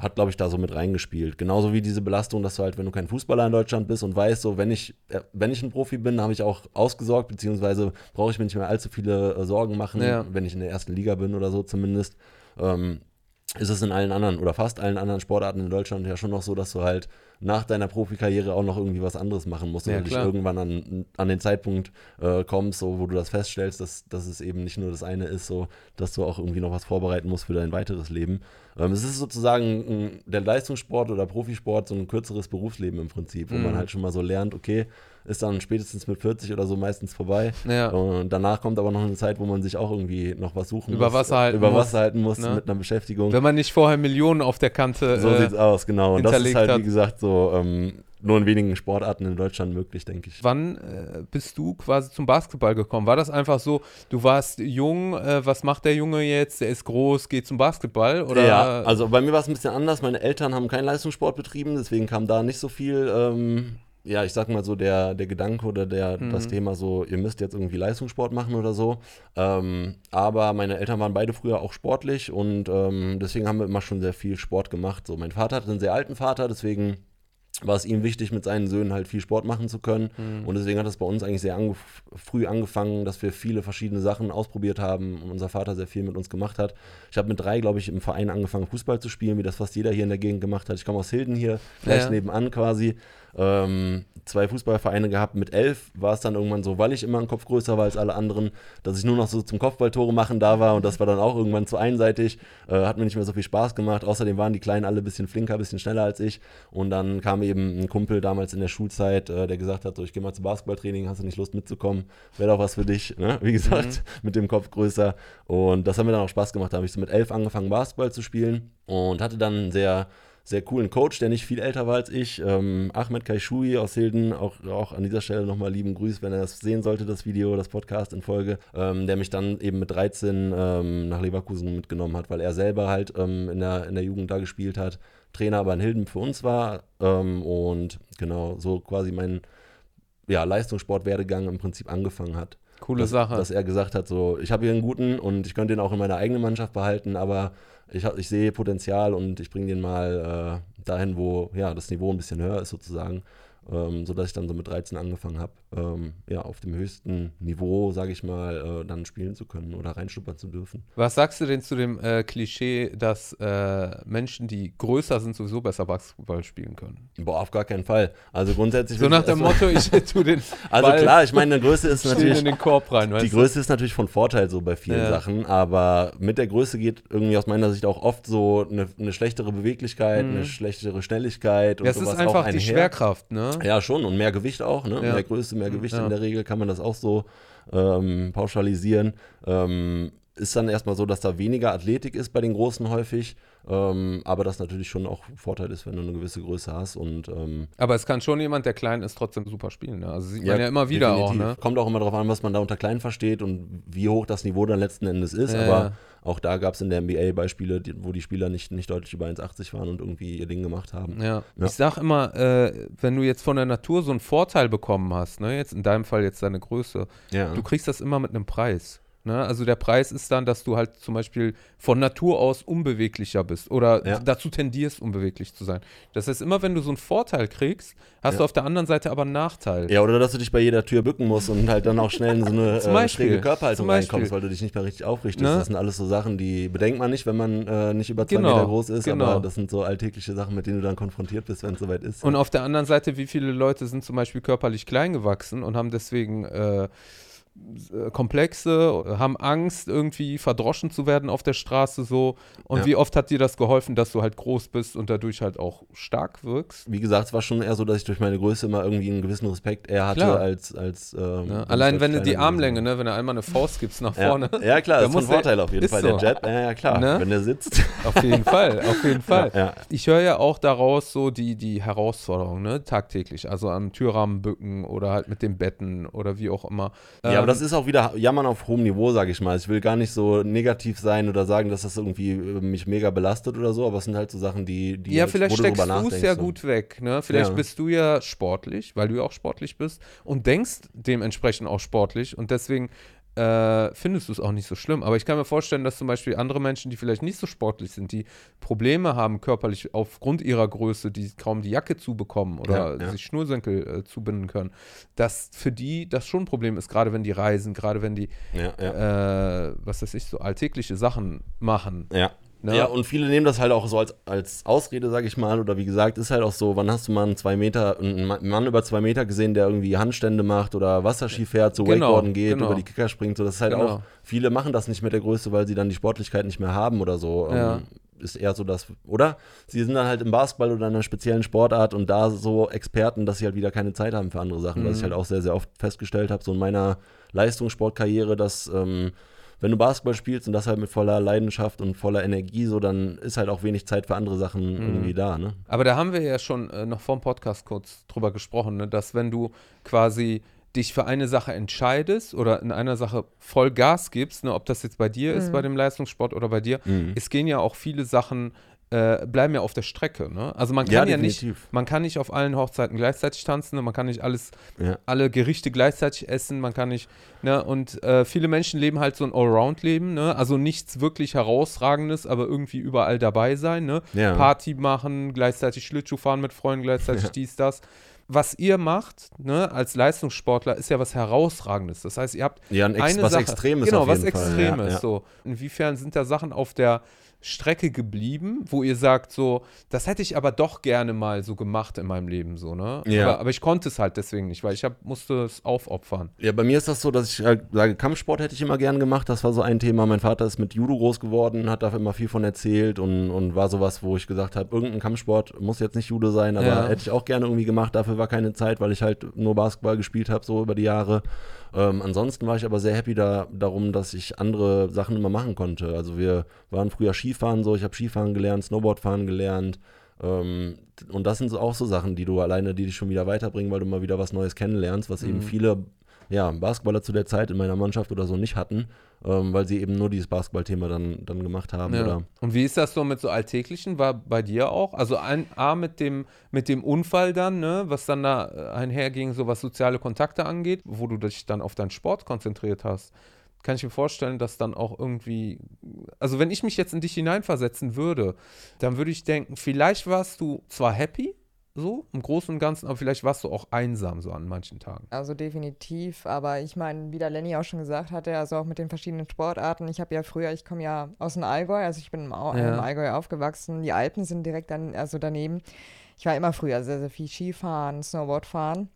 hat, glaube ich, da so mit reingespielt. Genauso wie diese Belastung, dass du halt, wenn du kein Fußballer in Deutschland bist und weißt, so, wenn ich, äh, wenn ich ein Profi bin, habe ich auch ausgesorgt, beziehungsweise brauche ich mir nicht mehr allzu viele äh, Sorgen machen, ja. wenn ich in der ersten Liga bin oder so zumindest. Ähm, ist es in allen anderen oder fast allen anderen Sportarten in Deutschland ja schon noch so, dass du halt nach deiner Profikarriere auch noch irgendwie was anderes machen musst, ja, weil du irgendwann an, an den Zeitpunkt äh, kommst, so, wo du das feststellst, dass, dass es eben nicht nur das eine ist, so, dass du auch irgendwie noch was vorbereiten musst für dein weiteres Leben. Ähm, es ist sozusagen der Leistungssport oder Profisport so ein kürzeres Berufsleben im Prinzip, wo mhm. man halt schon mal so lernt, okay, ist dann spätestens mit 40 oder so meistens vorbei. Ja. Und danach kommt aber noch eine Zeit, wo man sich auch irgendwie noch was suchen über muss. Wasser halten über Wasser halten muss ne? mit einer Beschäftigung. Wenn man nicht vorher Millionen auf der Kante So äh, sieht's aus, genau. Und das ist halt, wie gesagt, so ähm, nur in wenigen Sportarten in Deutschland möglich, denke ich. Wann äh, bist du quasi zum Basketball gekommen? War das einfach so, du warst jung, äh, was macht der Junge jetzt? Der ist groß, geht zum Basketball? Oder? Ja, also bei mir war es ein bisschen anders. Meine Eltern haben keinen Leistungssport betrieben, deswegen kam da nicht so viel. Ähm, ja, ich sag mal so, der, der Gedanke oder der, mhm. das Thema so, ihr müsst jetzt irgendwie Leistungssport machen oder so. Ähm, aber meine Eltern waren beide früher auch sportlich und ähm, deswegen haben wir immer schon sehr viel Sport gemacht. So, mein Vater hatte einen sehr alten Vater, deswegen war es ihm wichtig, mit seinen Söhnen halt viel Sport machen zu können. Mhm. Und deswegen hat es bei uns eigentlich sehr ange früh angefangen, dass wir viele verschiedene Sachen ausprobiert haben und unser Vater sehr viel mit uns gemacht hat. Ich habe mit drei, glaube ich, im Verein angefangen, Fußball zu spielen, wie das fast jeder hier in der Gegend gemacht hat. Ich komme aus Hilden hier, gleich ja. nebenan quasi ähm, zwei Fußballvereine gehabt. Mit elf war es dann irgendwann so, weil ich immer ein Kopf größer war als alle anderen, dass ich nur noch so zum Kopfballtore machen da war und das war dann auch irgendwann zu einseitig. Äh, hat mir nicht mehr so viel Spaß gemacht. Außerdem waren die Kleinen alle ein bisschen flinker, ein bisschen schneller als ich. Und dann kam eben ein Kumpel damals in der Schulzeit, äh, der gesagt hat: so, Ich gehe mal zum Basketballtraining, hast du nicht Lust mitzukommen? Wäre doch was für dich. Ne? Wie gesagt, mhm. mit dem Kopf größer. Und das hat mir dann auch Spaß gemacht. Da habe ich so mit elf angefangen, Basketball zu spielen und hatte dann sehr sehr coolen Coach, der nicht viel älter war als ich, ähm, Ahmed Kaishui aus Hilden, auch, auch an dieser Stelle nochmal lieben Grüß, wenn er das sehen sollte, das Video, das Podcast in Folge, ähm, der mich dann eben mit 13 ähm, nach Leverkusen mitgenommen hat, weil er selber halt ähm, in, der, in der Jugend da gespielt hat, Trainer aber in Hilden für uns war ähm, und genau so quasi mein ja, Leistungssportwerdegang im Prinzip angefangen hat. Coole dass, Sache. Dass er gesagt hat, so, ich habe hier einen guten und ich könnte ihn auch in meiner eigenen Mannschaft behalten, aber ich, ich sehe Potenzial und ich bringe den mal äh, dahin, wo ja, das Niveau ein bisschen höher ist sozusagen ähm, sodass ich dann so mit 13 angefangen habe, ähm, ja, auf dem höchsten Niveau, sage ich mal, äh, dann spielen zu können oder reinschnuppern zu dürfen. Was sagst du denn zu dem äh, Klischee, dass äh, Menschen, die größer sind, sowieso besser Basketball spielen können? Boah, auf gar keinen Fall. Also grundsätzlich. So nach dem Motto, ich tue den. Also Ball klar, ich meine, eine Größe ist natürlich. in den Korb rein, Die Größe ist natürlich von Vorteil so bei vielen ja. Sachen, aber mit der Größe geht irgendwie aus meiner Sicht auch oft so eine, eine schlechtere Beweglichkeit, mhm. eine schlechtere Schnelligkeit und ja, es sowas ist einfach die Schwerkraft, ne? Ja, schon und mehr Gewicht auch, ne? Ja. Mehr Größe, mehr Gewicht ja. in der Regel kann man das auch so ähm, pauschalisieren. Ähm, ist dann erstmal so, dass da weniger Athletik ist bei den Großen häufig. Ähm, aber das natürlich schon auch ein Vorteil ist, wenn du eine gewisse Größe hast. Und, ähm, aber es kann schon jemand, der klein ist, trotzdem super spielen. Ne? Also sieht man ja immer wieder definitiv. auch. Ne? Kommt auch immer darauf an, was man da unter klein versteht und wie hoch das Niveau dann letzten Endes ist. Ja, aber auch da gab es in der NBA Beispiele, die, wo die Spieler nicht, nicht deutlich über 1,80 waren und irgendwie ihr Ding gemacht haben. Ja. ja. Ich sag immer, äh, wenn du jetzt von der Natur so einen Vorteil bekommen hast, ne, jetzt in deinem Fall jetzt deine Größe, du kriegst das immer mit einem Preis. Ne? Also der Preis ist dann, dass du halt zum Beispiel von Natur aus unbeweglicher bist oder ja. dazu tendierst, unbeweglich zu sein. Das heißt, immer wenn du so einen Vorteil kriegst, hast ja. du auf der anderen Seite aber einen Nachteil. Ja, oder dass du dich bei jeder Tür bücken musst und halt dann auch schnell in so eine äh, schräge Körperhaltung reinkommst, weil du dich nicht mehr richtig aufrichtest. Ne? Das sind alles so Sachen, die bedenkt man nicht, wenn man äh, nicht über zwei genau. Meter groß ist, genau. aber das sind so alltägliche Sachen, mit denen du dann konfrontiert bist, wenn es soweit ist. Und auf der anderen Seite, wie viele Leute sind zum Beispiel körperlich klein gewachsen und haben deswegen äh, Komplexe, haben Angst, irgendwie verdroschen zu werden auf der Straße so. Und ja. wie oft hat dir das geholfen, dass du halt groß bist und dadurch halt auch stark wirkst? Wie gesagt, es war schon eher so, dass ich durch meine Größe immer irgendwie einen gewissen Respekt eher hatte klar. als. als ähm, ja. Allein wenn du die Armlänge, ne, wenn du einmal eine Faust gibst nach vorne. Ja, ja klar, das ist ein Vorteil auf jeden Fall. So. Der Jet, ja, ja klar, ne? wenn der sitzt. Auf jeden Fall, auf jeden Fall. Ich höre ja auch daraus so die, die Herausforderungen, ne, tagtäglich. Also am Türrahmen bücken oder halt mit den Betten oder wie auch immer. Ja, ähm, aber das ist auch wieder Jammern auf hohem Niveau, sage ich mal. Ich will gar nicht so negativ sein oder sagen, dass das irgendwie äh, mich mega belastet oder so, aber es sind halt so Sachen, die, die Ja, vielleicht steckst du es ja gut weg, ne? Vielleicht ja. bist du ja sportlich, weil du ja auch sportlich bist und denkst dementsprechend auch sportlich und deswegen äh, findest du es auch nicht so schlimm. Aber ich kann mir vorstellen, dass zum Beispiel andere Menschen, die vielleicht nicht so sportlich sind, die Probleme haben körperlich aufgrund ihrer Größe, die kaum die Jacke zubekommen oder ja, ja. sich Schnursenkel äh, zubinden können, dass für die das schon ein Problem ist, gerade wenn die reisen, gerade wenn die, ja, äh, was weiß ich, so alltägliche Sachen machen. Ja. Ne? Ja, und viele nehmen das halt auch so als, als Ausrede, sag ich mal. Oder wie gesagt, ist halt auch so, wann hast du mal einen zwei Meter, einen Mann über zwei Meter gesehen, der irgendwie Handstände macht oder Wasserski fährt, so genau, Wakeboarden geht, genau. über die Kicker springt. So, das ist halt genau. auch, viele machen das nicht mit der Größe, weil sie dann die Sportlichkeit nicht mehr haben oder so. Ja. Ähm, ist eher so das, oder? Sie sind dann halt im Basketball oder in einer speziellen Sportart und da so Experten, dass sie halt wieder keine Zeit haben für andere Sachen, mhm. was ich halt auch sehr, sehr oft festgestellt habe, so in meiner Leistungssportkarriere, dass ähm, wenn du Basketball spielst und das halt mit voller Leidenschaft und voller Energie, so dann ist halt auch wenig Zeit für andere Sachen mhm. irgendwie da. Ne? Aber da haben wir ja schon äh, noch vor dem Podcast kurz drüber gesprochen, ne? dass wenn du quasi dich für eine Sache entscheidest oder in einer Sache voll Gas gibst, ne, ob das jetzt bei dir mhm. ist, bei dem Leistungssport oder bei dir, mhm. es gehen ja auch viele Sachen äh, bleiben ja auf der Strecke. Ne? Also man kann ja, ja nicht, man kann nicht auf allen Hochzeiten gleichzeitig tanzen, ne? man kann nicht alles, ja. alle Gerichte gleichzeitig essen, man kann nicht, ne? Und äh, viele Menschen leben halt so ein Allround-Leben, ne? Also nichts wirklich herausragendes, aber irgendwie überall dabei sein, ne? Ja. Party machen, gleichzeitig Schlittschuh fahren mit Freunden, gleichzeitig dies, das was ihr macht, ne, als Leistungssportler, ist ja was Herausragendes. Das heißt, ihr habt ja, ein Ex eine was Sache, Extremes. Genau, was Extremes. Ja, ja. So. Inwiefern sind da Sachen auf der Strecke geblieben, wo ihr sagt, so, das hätte ich aber doch gerne mal so gemacht in meinem Leben, so, ne? Ja. Aber, aber ich konnte es halt deswegen nicht, weil ich hab, musste es aufopfern. Ja, bei mir ist das so, dass ich halt sage, Kampfsport hätte ich immer gern gemacht. Das war so ein Thema. Mein Vater ist mit Judo groß geworden, hat da immer viel von erzählt und, und war sowas, wo ich gesagt habe, irgendein Kampfsport muss jetzt nicht Judo sein, aber ja. hätte ich auch gerne irgendwie gemacht. Dafür war keine Zeit, weil ich halt nur Basketball gespielt habe, so über die Jahre. Ähm, ansonsten war ich aber sehr happy da, darum, dass ich andere Sachen immer machen konnte. Also wir waren früher Skifahren so, ich habe Skifahren gelernt, Snowboardfahren gelernt. Ähm, und das sind auch so Sachen, die du alleine, die dich schon wieder weiterbringen, weil du mal wieder was Neues kennenlernst, was mhm. eben viele ja, Basketballer zu der Zeit in meiner Mannschaft oder so nicht hatten, ähm, weil sie eben nur dieses Basketballthema dann, dann gemacht haben. Ja. Oder Und wie ist das so mit so Alltäglichen? War bei dir auch? Also ein A mit dem, mit dem Unfall dann, ne, was dann da äh, einherging, so was soziale Kontakte angeht, wo du dich dann auf deinen Sport konzentriert hast kann ich mir vorstellen, dass dann auch irgendwie, also wenn ich mich jetzt in dich hineinversetzen würde, dann würde ich denken, vielleicht warst du zwar happy, so im Großen und Ganzen, aber vielleicht warst du auch einsam so an manchen Tagen. Also definitiv, aber ich meine, wie der Lenny auch schon gesagt hatte, also auch mit den verschiedenen Sportarten. Ich habe ja früher, ich komme ja aus dem Allgäu, also ich bin im, Au ja. im Allgäu aufgewachsen. Die Alpen sind direkt dann, also daneben. Ich war immer früher sehr, sehr viel Skifahren, Snowboardfahren.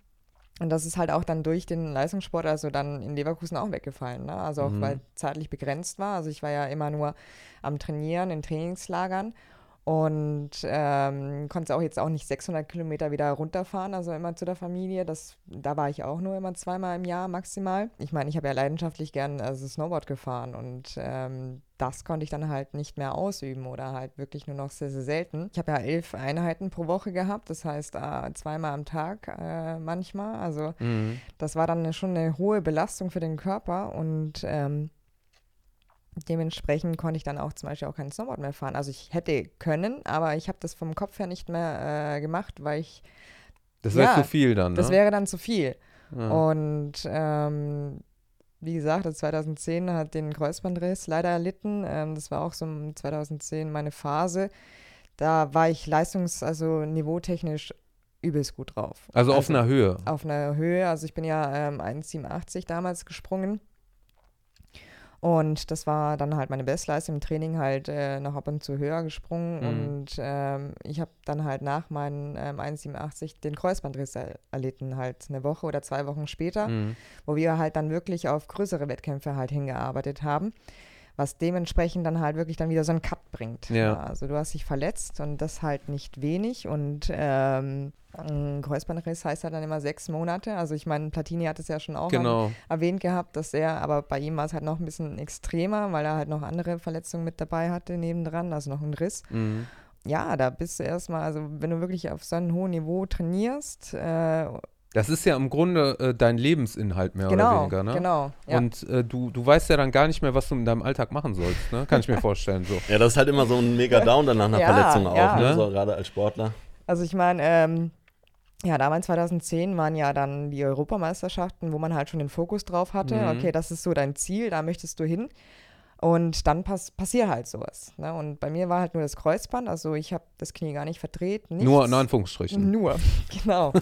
Und das ist halt auch dann durch den Leistungssport, also dann in Leverkusen auch weggefallen. Ne? Also auch mhm. weil zeitlich begrenzt war. Also ich war ja immer nur am Trainieren, in Trainingslagern. Und ähm, konnte auch jetzt auch nicht 600 Kilometer wieder runterfahren, also immer zu der Familie. Das, da war ich auch nur immer zweimal im Jahr maximal. Ich meine, ich habe ja leidenschaftlich gern also Snowboard gefahren und ähm, das konnte ich dann halt nicht mehr ausüben oder halt wirklich nur noch sehr, sehr selten. Ich habe ja elf Einheiten pro Woche gehabt, das heißt äh, zweimal am Tag äh, manchmal. Also Mhm. das war dann schon eine hohe Belastung für den Körper und ähm, dementsprechend konnte ich dann auch zum Beispiel auch kein Snowboard mehr fahren. Also ich hätte können, aber ich habe das vom Kopf her nicht mehr äh, gemacht, weil ich, Das wäre Ja, zu viel dann, ne? das wäre dann zu viel. ja. Und ähm, wie gesagt, also 2010 hat den Kreuzbandriss leider erlitten. Ähm, das war auch so um 2010 meine Phase. Da war ich leistungs-, also niveautechnisch übelst gut drauf. also auf einer Höhe. auf einer Höhe. Also ich bin ja ähm, 1,87 damals gesprungen. Und das war dann halt meine Bestleistung im Training halt äh, noch ab und zu höher gesprungen. Mhm. Und ähm, ich habe dann halt nach meinem ähm, 1,87 den Kreuzbandriss er erlitten, halt eine Woche oder zwei Wochen später, Mhm. wo wir halt dann wirklich auf größere Wettkämpfe halt hingearbeitet haben. Was dementsprechend dann halt wirklich dann wieder so einen Cut bringt. Ja. also du hast dich verletzt und das halt nicht wenig. Und ähm, ein Kreuzbandriss heißt ja dann immer sechs Monate. Also ich meine, Platini hat es ja schon auch Genau. erwähnt gehabt, dass er, aber bei ihm war es halt noch ein bisschen extremer, weil er halt noch andere Verletzungen mit dabei hatte nebendran, also noch einen Riss. Mhm. Ja, da bist du erstmal, also wenn du wirklich auf so einem hohen Niveau trainierst, äh, Das ist ja im Grunde äh, dein Lebensinhalt mehr oder genau, weniger, ne? genau, ja. Und äh, du, du weißt ja dann gar nicht mehr, was du in deinem Alltag machen sollst, ne? Kann ich mir vorstellen, so. Ja, das ist halt immer so ein mega Down dann nach einer Ja, Verletzung auch, ja. ne? Ne? So, gerade als Sportler. Also ich meine, ähm, ja, damals 2010 waren ja dann die Europameisterschaften, wo man halt schon den Fokus drauf hatte. Mhm. Okay, das ist so dein Ziel, da möchtest du hin. Und dann pass passiert halt sowas. Ne? Und bei mir war halt nur das Kreuzband, also ich habe das Knie gar nicht verdreht. Nichts. Nur in Anführungsstrichen. Nur, genau.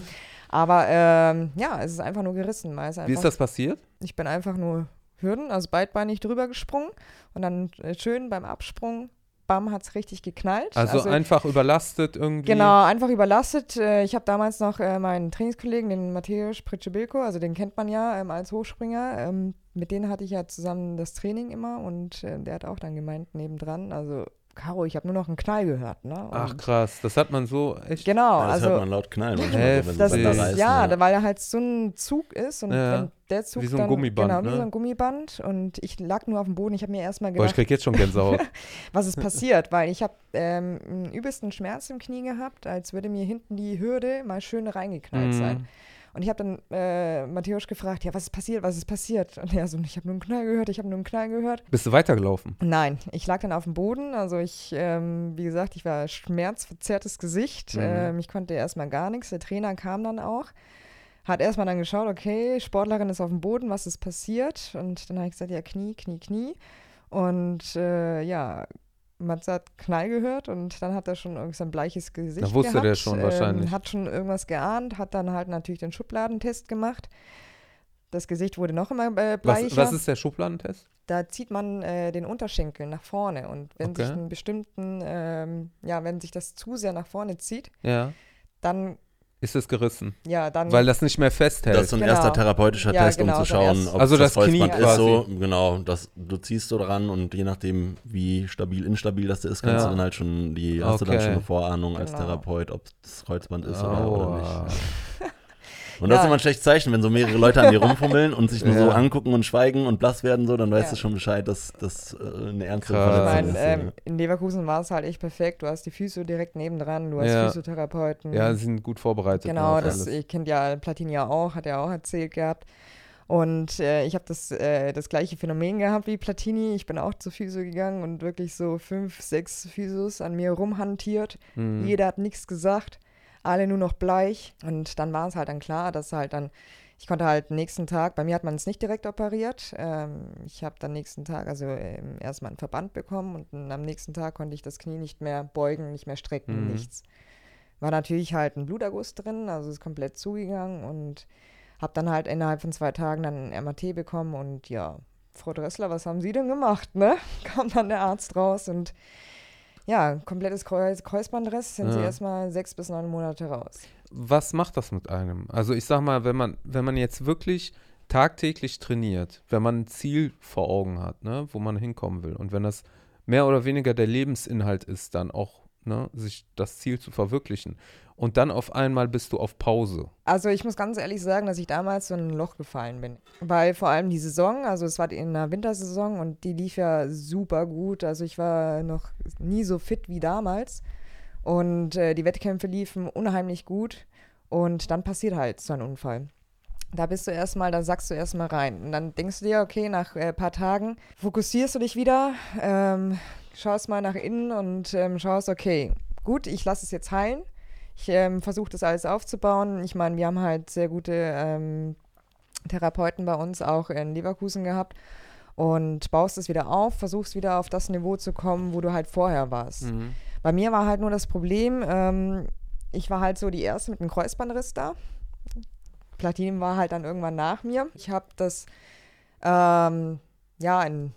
Aber ähm, ja, es ist einfach nur gerissen. Weil Wie ist das passiert? Ich bin einfach nur Hürden, also beidbeinig drüber gesprungen und dann äh, schön beim Absprung, bam, hat es richtig geknallt. Also, einfach überlastet irgendwie. Genau, einfach überlastet. Äh, Ich habe damals noch äh, meinen Trainingskollegen, den Matthäus Pritschebilko, also den kennt man ja ähm, als Hochspringer. Ähm, mit denen hatte ich ja zusammen das Training immer und der hat auch dann gemeint, nebendran, also Caro, ich habe nur noch einen Knall gehört. Ne? Ach krass, das hat man so echt. Genau, Ja, das also hört man laut knallen manchmal, wenn das sie da ist, reißen, ja, da- weil er halt so ein Zug ist und Ja. wenn der Zug Wie so ein dann, Gummiband, genau, ne? wie so ein Gummiband und ich lag nur auf dem Boden. Ich habe mir erstmal Boah, ich gedacht, krieg jetzt schon Gänsehaut. was ist passiert, weil ich habe ähm, einen übelsten Schmerz im Knie gehabt, als würde mir hinten die Hürde mal schön reingeknallt sein. Und ich habe dann äh, Matthäus gefragt, ja, was ist passiert, was ist passiert? Und er so, ich habe nur einen Knall gehört, ich habe nur einen Knall gehört. Bist du weitergelaufen? Nein, ich lag dann auf dem Boden. Also ich, ähm, wie gesagt, ich war schmerzverzerrtes Gesicht. Mhm. Ähm, ich konnte erstmal gar nichts. Der Trainer kam dann auch, hat erstmal dann geschaut, okay, Sportlerin ist auf dem Boden, was ist passiert? Und dann habe ich gesagt, ja, Knie, Knie, Knie. Und äh, ja, Matze hat Knall gehört und dann hat er schon irgendwie so ein bleiches Gesicht Da wusste gehabt. der schon wahrscheinlich. Ähm, hat schon irgendwas geahnt, hat dann halt natürlich den Schubladentest gemacht. Das Gesicht wurde noch immer äh, bleicher Was, was ist der Schubladentest? da zieht man äh, den Unterschenkel nach vorne und wenn sich Okay. einen bestimmten, ähm, ja, wenn sich das zu sehr nach vorne zieht, Ja. dann, Ist es gerissen? ja, dann, Weil das nicht mehr festhält. Das ist so ein Genau. erster therapeutischer Ja, Test, genau, um zu schauen, ob Also das, das Knie Kreuzband ist so, genau, das, du ziehst so dran und je nachdem, wie stabil, instabil das ist, kannst Ja. du dann halt schon, die, hast du dann Okay. schon eine Vorahnung als Genau. Therapeut, ob das Kreuzband ist oder, oder Aua. nicht. Und das Ja. ist immer ein schlechtes Zeichen, wenn so mehrere Leute an dir rumfummeln und sich nur so angucken und schweigen und blass werden, so, dann weißt Ja. du schon Bescheid, dass das äh, eine ernste ich Verletzung meine, ist. ähm, in Leverkusen war es halt echt perfekt. Du hast die Physio direkt nebendran, du hast Ja. Physiotherapeuten. Ja, sie sind gut vorbereitet. Genau, auf das kennt ja Platini ja auch, hat er auch erzählt gehabt. Und äh, ich habe das, äh, das gleiche Phänomen gehabt wie Platini. Ich bin auch zur Physio gegangen und wirklich so fünf, sechs Physios an mir rumhantiert. Mhm. Jeder hat nichts gesagt, alle nur noch bleich. Und dann war es halt dann klar, dass halt dann, ich konnte halt nächsten Tag, bei mir hat man es nicht direkt operiert. Ähm, ich habe dann nächsten Tag, also ähm, erstmal einen Verband bekommen und dann am nächsten Tag konnte ich das Knie nicht mehr beugen, nicht mehr strecken, Mhm. nichts. War natürlich halt ein Bluterguss drin, also ist komplett zugegangen und habe dann halt innerhalb von zwei Tagen dann ein MRT bekommen und ja, Frau Dressler, was haben Sie denn gemacht, ne? Kam dann der Arzt raus und ja, komplettes Kreuz Kreuzbandriss sind sie Ja. erstmal sechs bis neun Monate raus. Was macht das mit einem? Also ich sag mal, wenn man, wenn man jetzt wirklich tagtäglich trainiert, wenn man ein Ziel vor Augen hat, ne, wo man hinkommen will und wenn das mehr oder weniger der Lebensinhalt ist, dann auch ne, sich das Ziel zu verwirklichen. Und dann auf einmal bist du auf Pause. Also ich muss ganz ehrlich sagen, dass ich damals so in ein Loch gefallen bin. Weil vor allem die Saison, also es war in der Wintersaison und die lief ja super gut. Also ich war noch nie so fit wie damals. Und äh, die Wettkämpfe liefen unheimlich gut. Und dann passiert halt so ein Unfall. Da bist du erstmal, da sagst du erstmal rein. Und dann denkst du dir, okay, nach ein äh, paar Tagen fokussierst du dich wieder, ähm, schaust mal nach innen und ähm, schaust, okay, gut, ich lasse es jetzt heilen. Ich ähm, versuche das alles aufzubauen. Ich meine, wir haben halt sehr gute ähm, Therapeuten bei uns auch in Leverkusen gehabt und baust es wieder auf, versuchst wieder auf das Niveau zu kommen, wo du halt vorher warst. Mhm. Bei mir war halt nur das Problem, ähm, ich war halt so die Erste mit einem Kreuzbandriss da. Platin war halt dann irgendwann nach mir. Ich habe das ähm, ja in,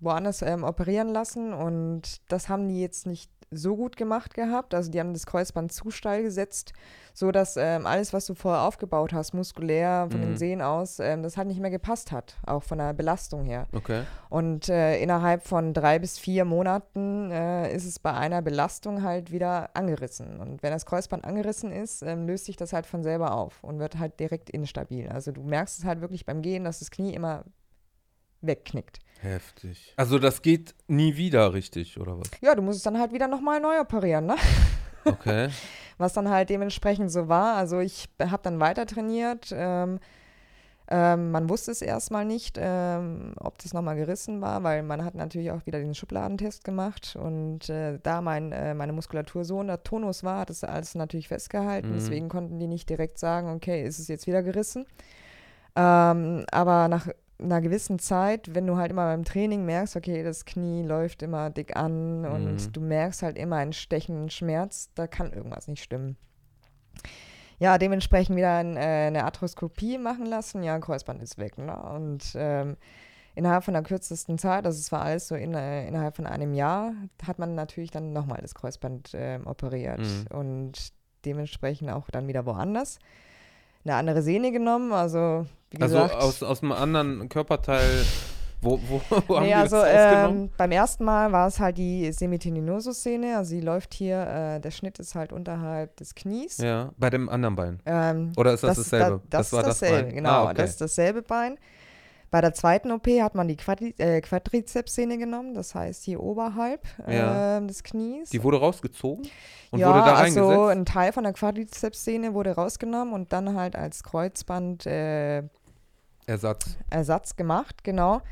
woanders ähm, operieren lassen und das haben die jetzt nicht so gut gemacht gehabt. Also die haben das Kreuzband zu steil gesetzt, so dass ähm, alles, was du vorher aufgebaut hast, muskulär von Mhm. den Sehnen aus, ähm, das halt nicht mehr gepasst hat, auch von der Belastung her. Okay. Und äh, innerhalb von drei bis vier Monaten äh, ist es bei einer Belastung halt wieder angerissen. Und wenn das Kreuzband angerissen ist, ähm, löst sich das halt von selber auf und wird halt direkt instabil. Also du merkst es halt wirklich beim Gehen, dass das Knie immer wegknickt. Heftig. Also das geht nie wieder richtig, oder was? Ja, du musst es dann halt wieder nochmal neu operieren, ne? Okay. was dann halt dementsprechend so war. Also ich habe dann weiter trainiert. Ähm, ähm, man wusste es erstmal nicht, ähm, ob das nochmal gerissen war, weil man hat natürlich auch wieder den Schubladentest gemacht und äh, da mein, äh, meine Muskulatur so unter Tonus war, hat das alles natürlich festgehalten. Mhm. Deswegen konnten die nicht direkt sagen, okay, ist es jetzt wieder gerissen. Ähm, aber nach einer gewissen Zeit, wenn du halt immer beim Training merkst, okay, das Knie läuft immer dick an und Mhm. du merkst halt immer einen stechenden Schmerz, da kann irgendwas nicht stimmen. Ja, dementsprechend wieder ein, äh, eine Arthroskopie machen lassen. Ja, Kreuzband ist weg. Ne? Und ähm, innerhalb von der kürzesten Zeit, also es war alles so in, äh, innerhalb von einem Jahr, hat man natürlich dann nochmal das Kreuzband ähm, operiert. Mhm. Und dementsprechend auch dann wieder woanders. Eine andere Sehne genommen, also wie Also gesagt. aus, aus einem anderen Körperteil, wo, wo, wo haben Nee, die also das ähm, beim ersten Mal war es halt die Semitendinosus-Szene. Also sie läuft hier, äh, der Schnitt ist halt unterhalb des Knies. ja, bei dem anderen Bein. Ähm, Oder ist das, ist dasselbe? Da, das, war ist dasselbe, Bein. genau. Ah, okay. Das ist dasselbe Bein. Bei der zweiten OP hat man die Quadri äh, Quadrizepssehne genommen, das heißt hier oberhalb Ja. ähm, des Knies. Die wurde rausgezogen und ja, wurde da also reingesetzt. ein Teil von der Quadrizepssehne wurde rausgenommen und dann halt als Kreuzband äh, Ersatz. Ersatz gemacht, genau.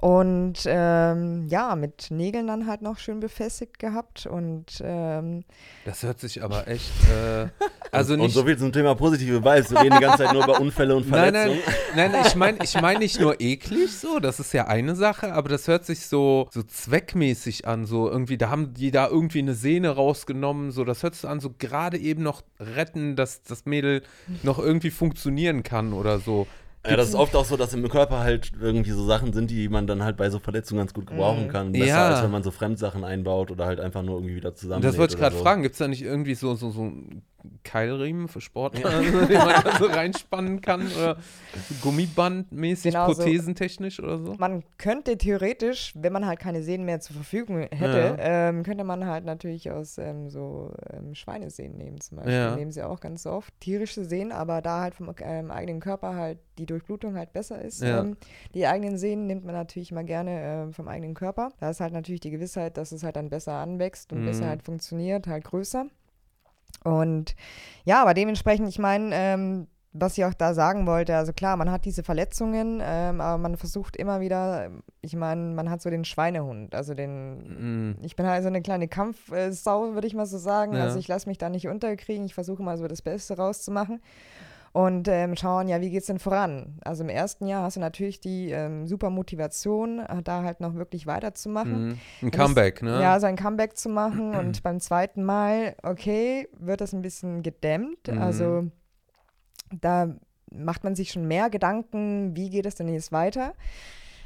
Und ähm, ja, mit Nägeln dann halt noch schön befestigt gehabt und ähm, Das hört sich aber echt. Äh, also und nicht. so viel zum Thema positive Vibes. Wir reden die ganze Zeit nur über Unfälle und Nein, Verletzungen. nein, nein, ich meine ich mein nicht nur eklig so, das ist ja eine Sache, aber das hört sich so, so zweckmäßig an, so irgendwie, da haben die da irgendwie eine Sehne rausgenommen, so, das hört sich an, so gerade eben noch retten, dass das Mädel noch irgendwie funktionieren kann oder so. Ja, das ist oft auch so, dass im Körper halt irgendwie so Sachen sind, die man dann halt bei so Verletzungen ganz gut gebrauchen Mhm. kann. Besser Ja. als wenn man so Fremdsachen einbaut oder halt einfach nur irgendwie wieder zusammen. Das wollte ich gerade so. fragen, gibt es da nicht irgendwie so, so, so einen Keilriemen für Sportler, den man da so reinspannen kann oder Gummibandmäßig, Genau so. prothesentechnisch oder so? man könnte theoretisch, wenn man halt keine Sehnen mehr zur Verfügung hätte, ähm, könnte man halt natürlich aus ähm, so ähm, Schweinesehnen nehmen zum Beispiel. Ja. Nehmen sie auch ganz oft. Tierische Sehnen, aber da halt vom ähm, eigenen Körper halt die Durchblutung halt besser ist. Ja. Ähm, die eigenen Sehnen nimmt man natürlich immer gerne ähm, vom eigenen Körper. Da ist halt natürlich die Gewissheit, dass es halt dann besser anwächst und Mhm. besser halt funktioniert, halt größer. Und ja, aber dementsprechend, ich meine, ähm, was ich auch da sagen wollte, also klar, man hat diese Verletzungen, ähm, aber man versucht immer wieder, ich meine, man hat so den Schweinehund, also den, Mm, ich bin halt so eine kleine Kampfsau, würde ich mal so sagen. Ja. Also ich lasse mich da nicht unterkriegen, ich versuche mal so das Beste rauszumachen und ähm, schauen, ja, wie geht's denn voran? Also im ersten Jahr hast du natürlich die ähm, super Motivation, äh, da halt noch wirklich weiterzumachen. mm. Ein Comeback, ne? Ja, sein Comeback zu machen und beim zweiten Mal, okay, wird das ein bisschen gedämmt. Mhm. Also da macht man sich schon mehr Gedanken, wie geht es denn jetzt weiter.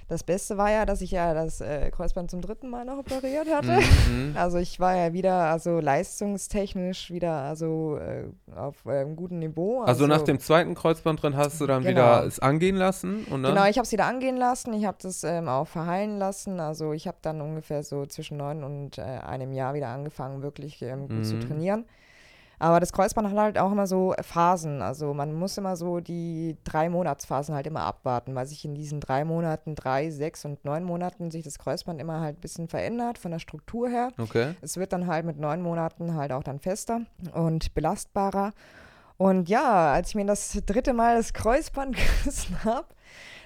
Das Beste war ja, dass ich ja das äh, Kreuzband zum dritten Mal noch operiert hatte. Mhm. Also ich war ja wieder, also leistungstechnisch wieder, also äh, auf äh, einem guten Niveau. Also nach dem zweiten Kreuzband drin hast du dann Genau. wieder es angehen lassen und dann Genau, ich habe es wieder angehen lassen. Ich habe das ähm, auch verheilen lassen. Also ich habe dann ungefähr so zwischen neun und äh, einem Jahr wieder angefangen, wirklich ähm, gut zu Mhm. trainieren. Aber das Kreuzband hat halt auch immer so Phasen. Also man muss immer so die drei Monatsphasen halt immer abwarten, weil sich in diesen drei Monaten, drei, sechs und neun Monaten sich das Kreuzband immer halt ein bisschen verändert von der Struktur her. Okay. Es wird dann halt mit neun Monaten halt auch dann fester und belastbarer. Und ja, als ich mir das dritte Mal das Kreuzband gerissen habe,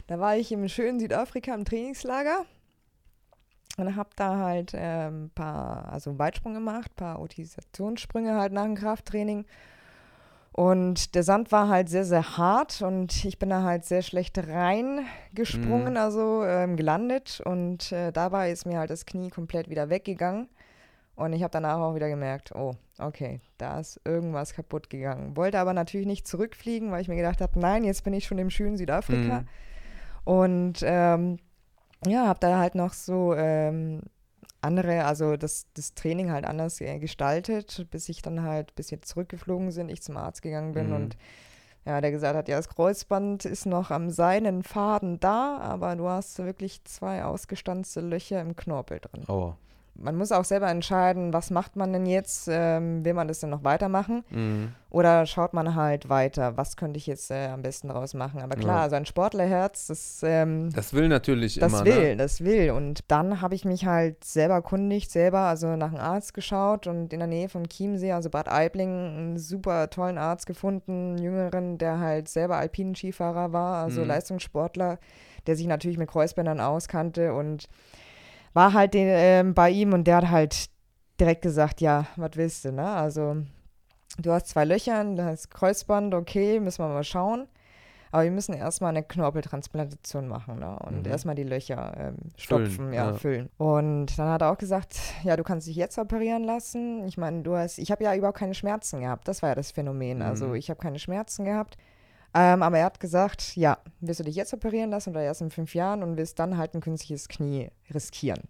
da war ich im schönen Südafrika im Trainingslager und habe da halt ein ähm, paar, also Weitsprung gemacht, ein paar Utilisationssprünge halt nach dem Krafttraining. Und der Sand war halt sehr, sehr hart und ich bin da halt sehr schlecht reingesprungen, Mhm. also ähm, gelandet. Und äh, dabei ist mir halt das Knie komplett wieder weggegangen. Und ich habe danach auch wieder gemerkt, oh, okay, da ist irgendwas kaputt gegangen. Wollte aber natürlich nicht zurückfliegen, weil ich mir gedacht habe, nein, jetzt bin ich schon im schönen Südafrika. Mhm. Und ähm, ja, habe da halt noch so ähm, andere, also das, das Training halt anders äh, gestaltet, bis ich dann halt, bis jetzt zurückgeflogen sind, ich zum Arzt gegangen bin Mhm. und ja, der gesagt hat, ja, das Kreuzband ist noch am seinen Faden da, aber du hast wirklich zwei ausgestanzte Löcher im Knorpel drin. Oh. Man muss auch selber entscheiden, was macht man denn jetzt? Ähm, will man das denn noch weitermachen? Mhm. Oder schaut man halt weiter, was könnte ich jetzt äh, am besten draus machen? Aber klar, Ja. also ein Sportlerherz, das, ähm, Das will natürlich das immer. will, Ne? das will. Und dann habe ich mich halt selber kundigt, selber, also nach einem Arzt geschaut und in der Nähe von Chiemsee, also Bad Aibling, einen super tollen Arzt gefunden, einen jüngeren, der halt selber alpinen Skifahrer war, also Mhm. Leistungssportler, der sich natürlich mit Kreuzbändern auskannte und war halt den, ähm, bei ihm und der hat halt direkt gesagt, ja, was willst du, ne? Also du hast zwei Löcher, das Kreuzband, okay, müssen wir mal schauen. Aber wir müssen erstmal eine Knorpeltransplantation machen ne? und Mhm. erstmal die Löcher ähm, Füllen, stopfen, ja, ja. füllen. Und dann hat er auch gesagt, ja, du kannst dich jetzt operieren lassen. Ich meine, du hast, ich habe ja überhaupt keine Schmerzen gehabt. Das war ja das Phänomen. Also Mhm. ich habe keine Schmerzen gehabt. Ähm, aber er hat gesagt, ja, willst du dich jetzt operieren lassen oder erst in fünf Jahren und willst dann halt ein künstliches Knie riskieren?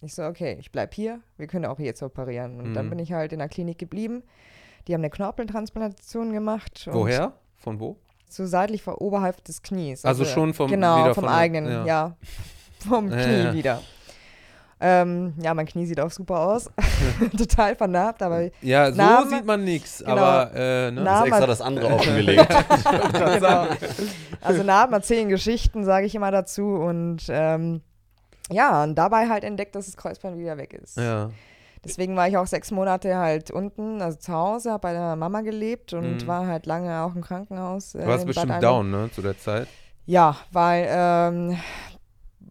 Ich so, okay, ich bleib hier, wir können auch jetzt operieren. Und dann Mhm. bin ich halt in der Klinik geblieben. Die haben eine Knorpeltransplantation gemacht. Woher? Von wo? So seitlich vor oberhalb des Knies. Also schon vom- Genau, wieder vom der- eigenen, ja. ja. Vom Ja, Knie ja. wieder. Ähm, ja, mein Knie sieht auch super aus. Total vernarbt, aber Ja, so Name- sieht man nichts, Genau. aber äh, ne? Na- Ist extra das andere offengelegt. genau. Also Narben erzählen Geschichten, sage ich immer dazu. Und ähm, ja, und dabei halt entdeckt, dass das Kreuzband wieder weg ist. ja. Deswegen war ich auch sechs Monate halt unten, also zu Hause, habe bei der Mama gelebt und Mhm. war halt lange auch im Krankenhaus. äh, Du warst in Bad bestimmt down, ne, zu der Zeit. Ja, weil ähm,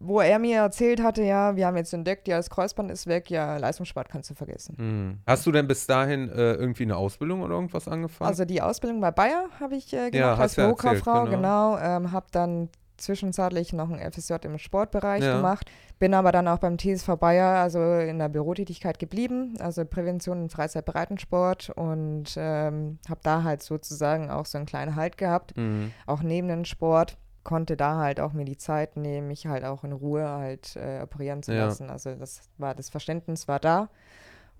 wo er mir erzählt hatte, ja, wir haben jetzt entdeckt, ja, das Kreuzband ist weg, ja, Leistungssport kannst du vergessen. Mhm. Hast du denn bis dahin äh, irgendwie eine Ausbildung oder irgendwas angefangen? Also die Ausbildung bei Bayer habe ich äh, Ja, gemacht als ja erzählt, Bürokauffrau, genau. genau. Ähm, habe dann zwischenzeitlich noch ein FSJ im Sportbereich Ja. gemacht, bin aber dann auch beim TSV Bayer, also in der Bürotätigkeit geblieben, also Prävention und Freizeitbreitensport und ähm, habe da halt sozusagen auch so einen kleinen Halt gehabt, mhm. auch neben dem Sport konnte da halt auch mir die Zeit nehmen, mich halt auch in Ruhe halt äh, operieren zu Ja. lassen. Also das war das Verständnis war da.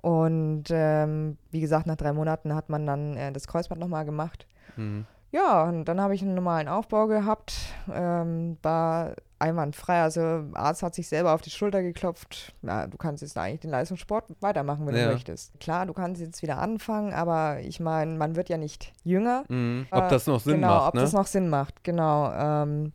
Und ähm, wie gesagt, nach drei Monaten hat man dann äh, das Kreuzband nochmal gemacht. Mhm. Ja, und dann habe ich einen normalen Aufbau gehabt, ähm, war einwandfrei. Also Arzt hat sich selber auf die Schulter geklopft. Ja, du kannst jetzt eigentlich den Leistungssport weitermachen, wenn Ja. du möchtest. Klar, du kannst jetzt wieder anfangen, aber ich meine, man wird ja nicht jünger. Mhm. Ob Äh, das noch Sinn genau, macht, ob ne? das noch Sinn macht, genau. Ähm,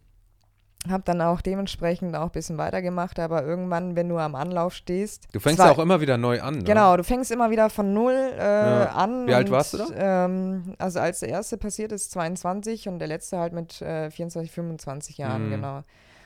habe dann auch dementsprechend auch ein bisschen weitergemacht, aber irgendwann, wenn du am Anlauf stehst. du fängst ja auch immer wieder neu an, ne? Genau, du fängst immer wieder von null äh, Ja. an. Wie alt und, warst du Ähm, also als der erste passiert ist 22 und der letzte halt mit äh, 24, 25 Jahren, Mhm. genau.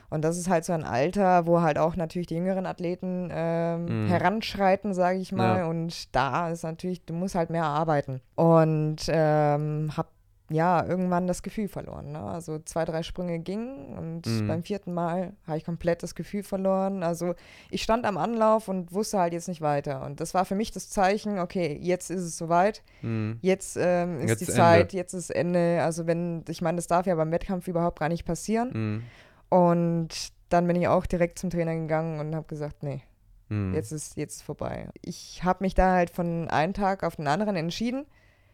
Und das ist halt so ein Alter, wo halt auch natürlich die jüngeren Athleten ähm, Mhm. heranschreiten, sage ich mal. Ja. Und da ist natürlich, du musst halt mehr arbeiten. Und ähm, hab ja irgendwann das Gefühl verloren. Ne? Also zwei, drei Sprünge gingen und Mhm. beim vierten Mal habe ich komplett das Gefühl verloren. Also ich stand am Anlauf und wusste halt jetzt nicht weiter. Und das war für mich das Zeichen, okay, jetzt ist es soweit. Mhm. Jetzt ähm, ist Jetzt die Ende. Zeit, jetzt ist Ende. Also wenn, ich meine, das darf ja beim Wettkampf überhaupt gar nicht passieren. Mhm. Und dann bin ich auch direkt zum Trainer gegangen und habe gesagt, nee, Hm. jetzt ist jetzt vorbei. Ich habe mich da halt von einem Tag auf den anderen entschieden,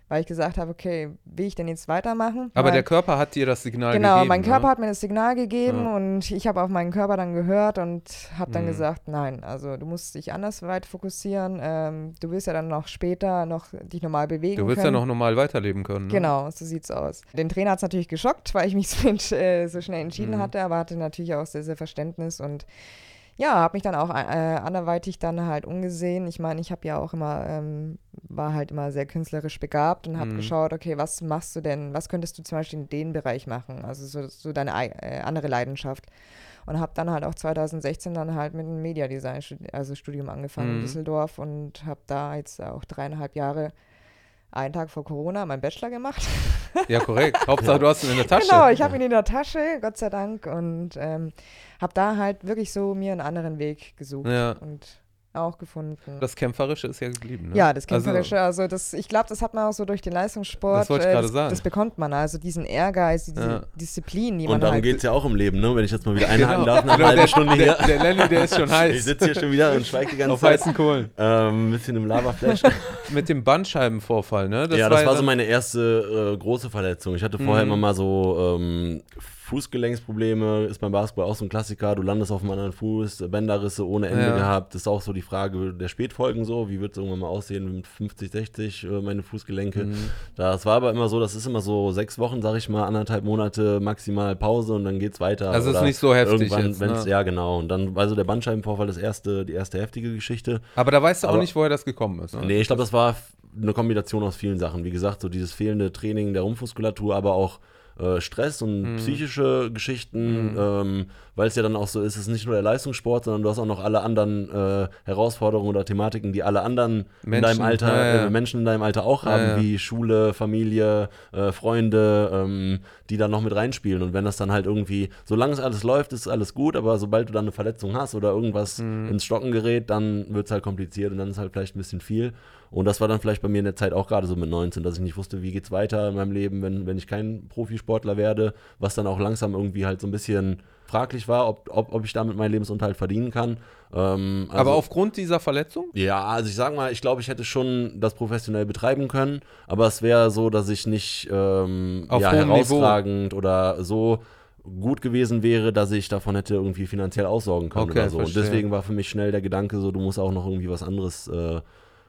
weil ich gesagt habe, okay, will ich denn jetzt weitermachen? Aber weil, der Körper hat dir das Signal Genau, gegeben. mein Körper ne? hat mir das Signal gegeben Ja. und ich habe auf meinen Körper dann gehört und habe dann Mhm. gesagt, nein, also du musst dich anders weit fokussieren. Ähm, du willst ja dann noch später noch dich normal bewegen Du willst können. ja noch normal weiterleben können. Ne? Genau, so sieht's aus. Den Trainer hat es natürlich geschockt, weil ich mich so, äh, so schnell entschieden Mhm. hatte, aber hatte natürlich auch sehr, sehr Verständnis und ja, habe mich dann auch äh, anderweitig dann halt umgesehen. Ich meine, ich habe ja auch immer, ähm, war halt immer sehr künstlerisch begabt und habe Mhm. geschaut, okay, was machst du denn, was könntest du zum Beispiel in den Bereich machen? Also so, so deine ei- äh, andere Leidenschaft. Und habe dann halt auch 2016 dann halt mit einem Mediadesign, also Studium angefangen Mhm. in Düsseldorf und habe da jetzt auch dreieinhalb Jahre, einen Tag vor Corona, meinen Bachelor gemacht. Ja, korrekt. Hauptsache, du hast ihn in der Tasche. Genau, ich habe ihn in der Tasche, Gott sei Dank, und ähm, habe da halt wirklich so mir einen anderen Weg gesucht Ja. und auch gefunden. Das Kämpferische ist ja geblieben. Ne? ja, das Also, Kämpferische, also, das, ich glaube, das hat man auch so durch den Leistungssport. Das wollte ich äh, gerade das, sagen. Das bekommt man, also diesen Ehrgeiz, diese Ja. Disziplin, die Und man darum halt. geht es ja auch im Leben, ne? wenn ich jetzt mal wieder einhaken darf, nach Genau, einer halben Stunde hier. der, der Lenny, der ist schon Ich heiß. sitze hier schon wieder und schweige die ganze Auf Zeit. heißen Kohlen. Ähm, ein bisschen im Lavaflash. Mit dem Bandscheibenvorfall, ne? ja, das war so dann- meine erste äh, große Verletzung. Ich hatte vorher Mhm. immer mal so ähm, Fußgelenksprobleme, ist beim Basketball auch so ein Klassiker. Du landest auf einem anderen Fuß, Bänderrisse ohne Ende Ja. gehabt. Das ist auch so die Frage der Spätfolgen so. Wie wird es irgendwann mal aussehen mit 50, 60, äh, meine Fußgelenke? Mhm. Das war aber immer so, das ist immer so sechs Wochen, sag ich mal, anderthalb Monate maximal Pause und dann geht's weiter. Also ist nicht so heftig irgendwann, jetzt, wenn's- ne? Ja, genau. Und dann war so der Bandscheibenvorfall das erste, die erste heftige Geschichte. Aber da weißt du auch Aber- nicht, woher das gekommen ist. Ne? Nee, ich glaube, das war eine Kombination aus vielen Sachen. Wie gesagt, so dieses fehlende Training der Rumpfmuskulatur, aber auch äh, Stress und Mhm. psychische Geschichten, ähm, weil es ja dann auch so ist, es ist nicht nur der Leistungssport, sondern du hast auch noch alle anderen äh, Herausforderungen oder Thematiken, die alle anderen in Menschen, deinem Alter, ja, ja. Äh, Menschen in deinem Alter auch haben, ja. wie Schule, Familie, äh, Freunde, ähm, die dann noch mit reinspielen. Und wenn das dann halt irgendwie, solange es alles läuft, ist alles gut, aber sobald du dann eine Verletzung hast oder irgendwas Mhm. ins Stocken gerät, dann wird es halt kompliziert und dann ist halt vielleicht ein bisschen viel. Und das war dann vielleicht bei mir in der Zeit auch gerade so mit 19, dass ich nicht wusste, wie geht's weiter in meinem Leben, wenn, wenn ich kein Profisportler werde, was dann auch langsam irgendwie halt so ein bisschen fraglich war, ob, ob, ob ich damit meinen Lebensunterhalt verdienen kann. Ähm, Aber also- aufgrund dieser Verletzung? ja, also ich sag mal, ich glaube, ich hätte schon das professionell betreiben können, aber es wäre so, dass ich nicht ähm, ja, herausragend oder so gut gewesen wäre, dass ich davon hätte irgendwie finanziell aussorgen können Okay, oder so. Und verstehe. deswegen war für mich schnell der Gedanke so, du musst auch noch irgendwie was anderes äh,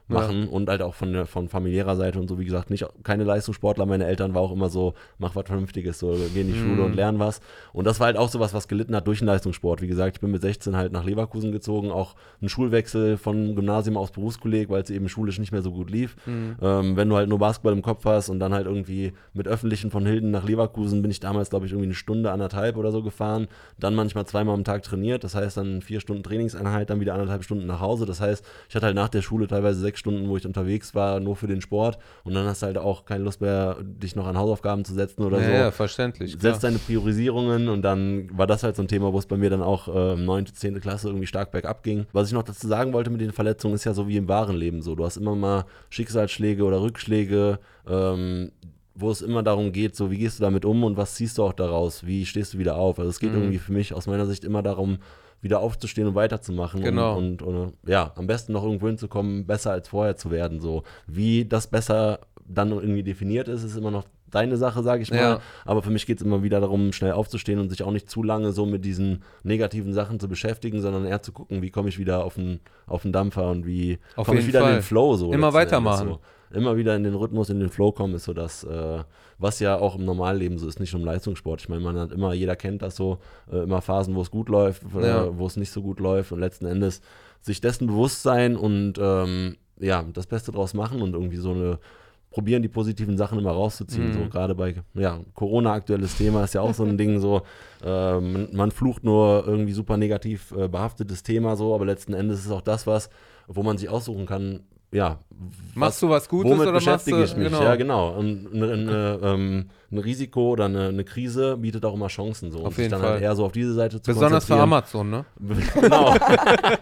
machen und halt auch von, von familiärer Seite und so, wie gesagt, nicht keine Leistungssportler. Meine Eltern war auch immer so, mach was Vernünftiges, so geh in die Schule Mhm. und lern was. Und das war halt auch sowas, was gelitten hat durch den Leistungssport. Wie gesagt, ich bin mit 16 halt nach Leverkusen gezogen, auch ein Schulwechsel von Gymnasium aus Berufskolleg, weil es eben schulisch nicht mehr so gut lief. Mhm. Ähm, wenn du halt nur Basketball im Kopf hast und dann halt irgendwie mit Öffentlichen von Hilden nach Leverkusen bin ich damals, glaube ich, irgendwie eine Stunde, anderthalb oder so gefahren. Dann manchmal zweimal am Tag trainiert. Das heißt dann vier Stunden Trainingseinheit, dann wieder anderthalb Stunden nach Hause. Das heißt, ich hatte halt nach der Schule teilweise sechs Stunden, wo ich unterwegs war, nur für den Sport. Und dann hast du halt auch keine Lust mehr, dich noch an Hausaufgaben zu setzen oder ja, so ja, verständlich. setzt deine Priorisierungen und dann war das halt so ein Thema, wo es bei mir dann auch äh, 9., 10. Klasse irgendwie stark bergab ging. Was ich noch dazu sagen wollte mit den Verletzungen, ist ja so wie im wahren Leben so. Du hast immer mal Schicksalsschläge oder Rückschläge, ähm, wo es immer darum geht, so wie gehst du damit um und was ziehst du auch daraus, wie stehst du wieder auf. Also es geht Mhm. irgendwie für mich aus meiner Sicht immer darum, wieder aufzustehen und weiterzumachen Genau. und, und, und ja, am besten noch irgendwo hinzukommen, besser als vorher zu werden. So wie das besser dann irgendwie definiert ist, ist immer noch deine Sache, sage ich mal. Ja. Aber für mich geht es immer wieder darum, schnell aufzustehen und sich auch nicht zu lange so mit diesen negativen Sachen zu beschäftigen, sondern eher zu gucken, wie komme ich wieder auf den, auf den Dampfer und wie komme ich wieder in Fall. den Flow so. Immer weitermachen. So. Immer wieder in den Rhythmus, in den Flow kommen, ist so das, äh, was ja auch im Normalleben so ist, nicht nur im Leistungssport. Ich meine, man hat immer, jeder kennt das so, äh, immer Phasen, wo es gut läuft, äh, Ja. wo es nicht so gut läuft und letzten Endes sich dessen bewusst sein und ähm, ja, das Beste draus machen und irgendwie so eine probieren, die positiven Sachen immer rauszuziehen. Mhm. So gerade bei ja, Corona aktuelles Thema ist ja auch so ein Ding, so äh, man, man flucht nur irgendwie super negativ äh, behaftetes Thema so, aber letzten Endes ist auch das was, wo man sich aussuchen kann, ja, Machst du was Gutes womit oder machst beschäftige du, ich mich? genau. Ja, genau. Und eine, eine, ähm, ein Risiko oder eine, eine Krise bietet auch immer Chancen. So. Auf und sich jeden dann Fall. halt eher so auf diese Seite zu Besonders für. Amazon, ne? genau.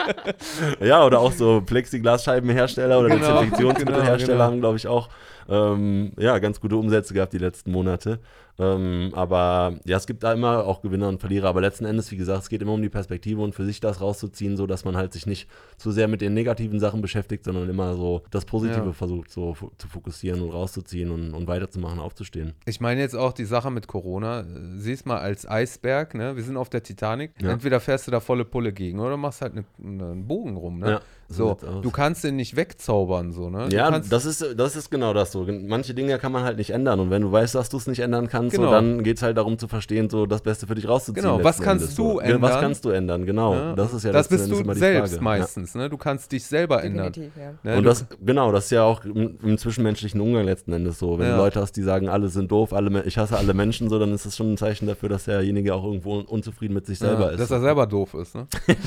ja, oder auch so Plexiglasscheibenhersteller oder Genau, Desinfektionsmittelhersteller genau, genau. haben, glaube ich, auch ähm, ja, ganz gute Umsätze gehabt die letzten Monate. Ähm, aber ja, es gibt da immer auch Gewinner und Verlierer. Aber letzten Endes, wie gesagt, es geht immer um die Perspektive und für sich das rauszuziehen, so dass man halt sich nicht zu sehr mit den negativen Sachen beschäftigt, sondern immer so das Positive Ja. versucht so zu fokussieren und rauszuziehen und, und weiterzumachen, aufzustehen. Ich meine jetzt auch die Sache mit Corona. Siehst mal als Eisberg, ne? Wir sind auf der Titanic. Ja. Entweder fährst du da volle Pulle gegen oder machst halt eine, einen Bogen rum, ne? Ja, so du kannst den nicht wegzaubern, so, ne? Ja, das ist, das ist genau das so. Manche Dinge kann man halt nicht ändern. Und wenn du weißt, dass du es nicht ändern kannst, Genau. so, dann geht es halt darum zu verstehen, so das Beste für dich rauszuziehen. Genau, was kannst Endes, du so. Ja, Was ändern? kannst du ändern, genau. ne? Das ist ja das bist du immer die selbst Frage. meistens, ne? Du kannst dich selber ändern. Definitiv, ja. Ne? Ja. Und du, das, genau, das ist ja auch im, im zwischenmenschlichen Umgang letzten Endes so. Wenn Ja. du Leute hast, die sagen, alle sind doof, alle, ich hasse alle Menschen, so, dann ist das schon ein Zeichen dafür, dass derjenige auch irgendwo un unzufrieden mit sich selber ja, ist. dass er selber doof ist, ne?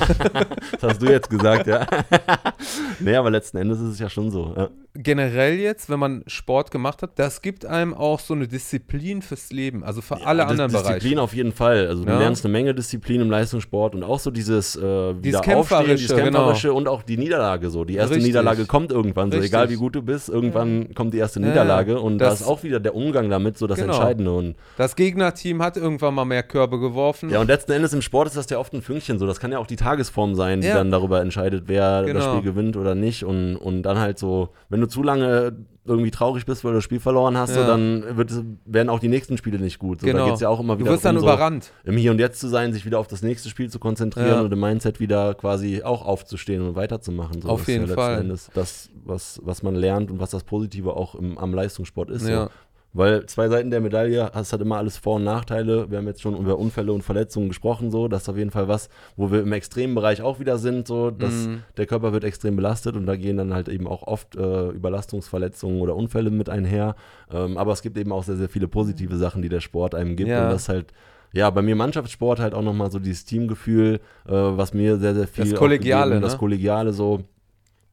Das hast du jetzt gesagt, ja. nee, aber letzten Endes ist es ja schon so. Ja. Generell jetzt, wenn man Sport gemacht hat, das gibt einem auch so eine Disziplin fürs Leben, also für alle Ja, Dis- anderen Disziplin Bereiche. auf jeden Fall. Also du Ja. lernst eine Menge Disziplin im Leistungssport und auch so dieses, äh, wieder aufstehen, Kämpferische, dieses genau. Kämpferische und auch die Niederlage so. Die erste Richtig. Niederlage kommt irgendwann, so Richtig. egal wie gut du bist, irgendwann kommt die erste Ja, Niederlage und da das- ist auch wieder der Umgang damit so das Genau. Entscheidende und Das Gegnerteam hat irgendwann mal mehr Körbe geworfen. ja und letzten Endes im Sport ist das ja oft ein Fünkchen so. Das kann ja auch die Tagesform sein, die Ja. dann darüber entscheidet, wer das Genau. Spiel gewinnt oder nicht und, und dann halt so, wenn du zu lange irgendwie traurig bist, weil du das Spiel verloren hast, so, Ja. dann wird werden auch die nächsten Spiele nicht gut. So, Da Genau. geht es ja auch immer du wieder wirst dann darum, so, überrannt. im Hier und Jetzt zu sein, sich wieder auf das nächste Spiel zu konzentrieren Ja. und im Mindset wieder quasi auch aufzustehen und weiterzumachen. So, Auf das ist jeden ja Fall. Endes das, was, was man lernt und was das Positive auch im, am Leistungssport ist. Ja. Weil zwei Seiten der Medaille, es hat immer alles Vor- und Nachteile. Wir haben jetzt schon über Unfälle und Verletzungen gesprochen, so. Das ist auf jeden Fall was, wo wir im extremen Bereich auch wieder sind, so, dass Mhm. der Körper wird extrem belastet und da gehen dann halt eben auch oft äh, Überlastungsverletzungen oder Unfälle mit einher. Ähm, aber es gibt eben auch sehr, sehr viele positive Sachen, die der Sport einem gibt. Ja. Und das halt, ja, bei mir Mannschaftssport halt auch nochmal so dieses Teamgefühl, äh, was mir sehr, sehr viel. Das Kollegiale, gegeben, ne? Das Kollegiale so.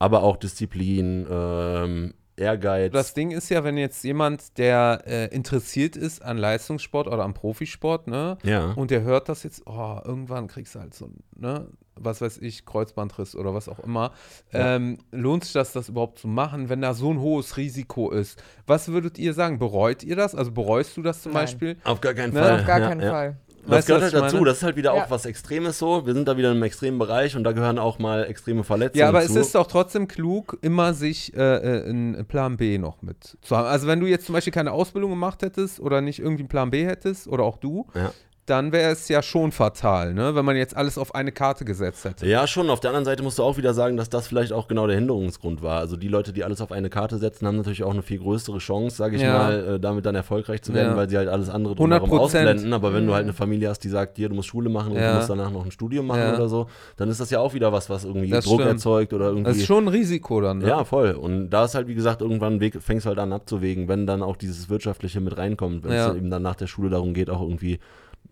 Aber auch Disziplin, ähm, Ehrgeiz. Das Ding ist ja, wenn jetzt jemand, der äh, interessiert ist an Leistungssport oder am Profisport, ne, ja. und der hört das jetzt, oh, irgendwann kriegst du halt so, ne, was weiß ich, Kreuzbandriss oder was auch immer. Ja. Ähm, lohnt sich das, das überhaupt zu machen, wenn da so ein hohes Risiko ist? Was würdet ihr sagen? Bereut ihr das? Also bereust du das zum Nein. Beispiel? Auf gar keinen Ne? Fall. Auf gar ja, keinen ja. Fall. Das gehört halt dazu. Das ist halt wieder Ja. auch was Extremes so. Wir sind da wieder im extremen Bereich und da gehören auch mal extreme Verletzungen Ja, aber zu. es ist doch trotzdem klug, immer sich äh, äh, einen Plan B noch mit zu haben. Also wenn du jetzt zum Beispiel keine Ausbildung gemacht hättest oder nicht irgendwie einen Plan B hättest oder auch du, Ja. Dann wäre es ja schon fatal, ne? wenn man jetzt alles auf eine Karte gesetzt hätte. Ja, schon. Auf der anderen Seite musst du auch wieder sagen, dass das vielleicht auch genau der Hinderungsgrund war. Also die Leute, die alles auf eine Karte setzen, haben natürlich auch eine viel größere Chance, sage ich Ja. mal, äh, damit dann erfolgreich zu werden, Ja. weil sie halt alles andere 100%. drumherum ausblenden. Aber wenn du Mhm. halt eine Familie hast, die sagt, dir, du musst Schule machen und Ja. du musst danach noch ein Studium machen oder so, dann ist das ja auch wieder was, was irgendwie Das Druck stimmt. erzeugt oder irgendwie. Das ist schon ein Risiko dann. Ne? Ja, voll. Und da ist halt, wie gesagt, irgendwann weg, fängst du halt an abzuwägen, wenn dann auch dieses Wirtschaftliche mit reinkommt, wenn Ja. es eben dann nach der Schule darum geht, auch irgendwie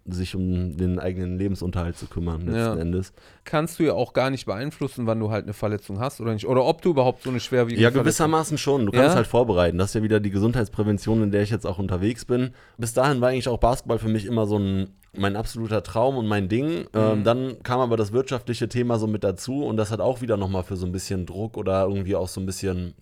sich um den eigenen Lebensunterhalt zu kümmern, letzten Ja. Endes. Kannst du ja auch gar nicht beeinflussen, wann du halt eine Verletzung hast oder nicht. Oder ob du überhaupt so eine schwerwiegende Ja, Verletzung gewissermaßen schon. Du Ja? kannst halt vorbereiten. Das ist ja wieder die Gesundheitsprävention, in der ich jetzt auch unterwegs bin. Bis dahin war eigentlich auch Basketball für mich immer so ein mein absoluter Traum und mein Ding. Mhm. Ähm, dann kam aber das wirtschaftliche Thema so mit dazu und das hat auch wieder nochmal für so ein bisschen Druck oder irgendwie auch so ein bisschen,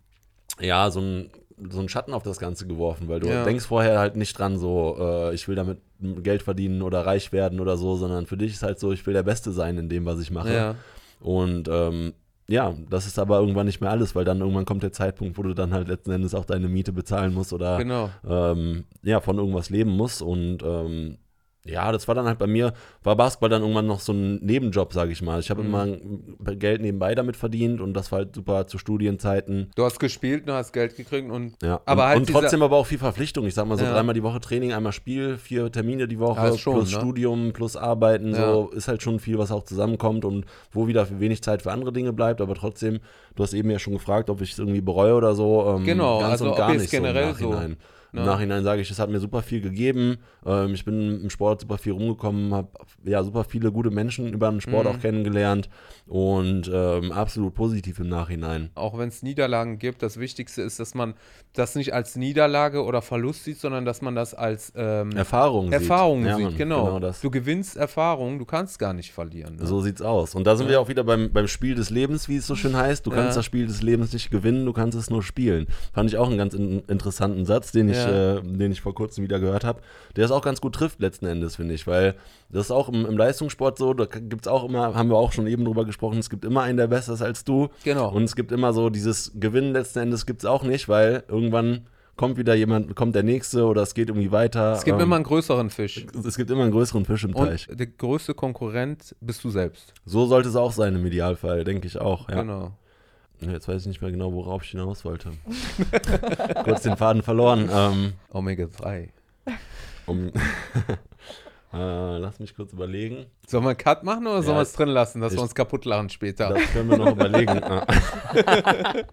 ja, so ein, so einen Schatten auf das Ganze geworfen, weil du Ja. denkst vorher halt nicht dran, so, äh, ich will damit Geld verdienen oder reich werden oder so, sondern für dich ist halt so, ich will der Beste sein in dem, was ich mache. Ja. Und ähm, ja, das ist aber irgendwann nicht mehr alles, weil dann irgendwann kommt der Zeitpunkt, wo du dann halt letzten Endes auch deine Miete bezahlen musst oder Genau. ähm, ja, von irgendwas leben musst. Und ähm, ja, das war dann halt bei mir, war Basketball dann irgendwann noch so ein Nebenjob, sage ich mal. Ich habe Mhm. immer Geld nebenbei damit verdient und das war halt super zu Studienzeiten. Du hast gespielt, du hast Geld gekriegt und Ja, Aber und, halt und trotzdem aber auch viel Verpflichtung. Ich sag mal so Ja. dreimal die Woche Training, einmal Spiel, vier Termine die Woche, Ja, schon, plus ne? Studium, plus Arbeiten. Ja. So ist halt schon viel, was auch zusammenkommt und wo wieder wenig Zeit für andere Dinge bleibt. Aber trotzdem, du hast eben ja schon gefragt, ob ich es irgendwie bereue oder so. Ähm, Genau, also ob ihr es generell so. Im Nachhinein. Ne? Im Nachhinein sage ich, es hat mir super viel gegeben. Ähm, ich bin im Sport super viel rumgekommen, habe ja super viele gute Menschen über den Sport Mhm. auch kennengelernt und ähm, absolut positiv im Nachhinein. Auch wenn es Niederlagen gibt, das Wichtigste ist, dass man das nicht als Niederlage oder Verlust sieht, sondern dass man das als ähm, Erfahrung, Erfahrung sieht. Ja, sieht. Mann, genau. das. Du gewinnst Erfahrung, du kannst gar nicht verlieren. Ne? So sieht's aus. Und da sind Ja. wir auch wieder beim, beim Spiel des Lebens, wie es so schön heißt. Du Ja. kannst das Spiel des Lebens nicht gewinnen, du kannst es nur spielen. Fand ich auch einen ganz in, interessanten Satz, den ich, Ja. äh, den ich vor kurzem wieder gehört habe. Der es auch ganz gut trifft letzten Endes, finde ich. Weil das ist auch im, im Leistungssport so, da gibt's auch immer, haben wir auch schon eben drüber gesprochen, es gibt immer einen, der besser ist als du. Genau. Und es gibt immer so dieses Gewinnen letzten Endes gibt's auch nicht, weil irgendwann kommt wieder jemand, kommt der nächste oder es geht irgendwie weiter. es gibt Ähm, immer einen größeren Fisch. es gibt immer einen größeren Fisch im Teich. Und der größte Konkurrent bist du selbst. So sollte es auch sein im Idealfall, denke ich auch. Ja. Genau. Jetzt weiß ich nicht mehr genau, worauf ich hinaus wollte. Kurz den Faden verloren. Ähm, Omega 3. um, äh, lass mich kurz überlegen. Sollen wir einen Cut machen oder sollen Ja, wir es drin lassen, dass ich- wir uns kaputt lachen später? Das können wir noch überlegen.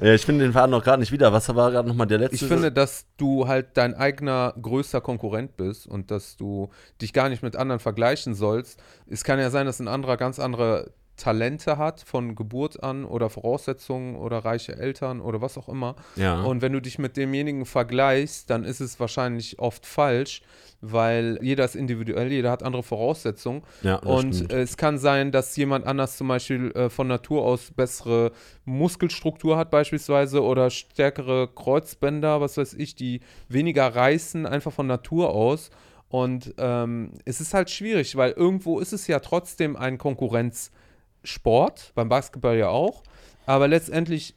Ja, ich finde den Faden noch gerade nicht wieder. Was war gerade nochmal der letzte? Ich finde, dass du halt dein eigener größter Konkurrent bist und dass du dich gar nicht mit anderen vergleichen sollst. Es kann ja sein, dass ein anderer ganz andere Talente hat von Geburt an oder Voraussetzungen oder reiche Eltern oder was auch immer. ja. Und wenn du dich mit demjenigen vergleichst, dann ist es wahrscheinlich oft falsch, weil jeder ist individuell, jeder hat andere Voraussetzungen. ja, Und stimmt. es kann sein, dass jemand anders zum Beispiel äh, von Natur aus bessere Muskelstruktur hat beispielsweise oder stärkere Kreuzbänder, was weiß ich, die weniger reißen, einfach von Natur aus. Und ähm, es ist halt schwierig, weil irgendwo ist es ja trotzdem ein Konkurrenzsport, beim Basketball ja auch. Aber letztendlich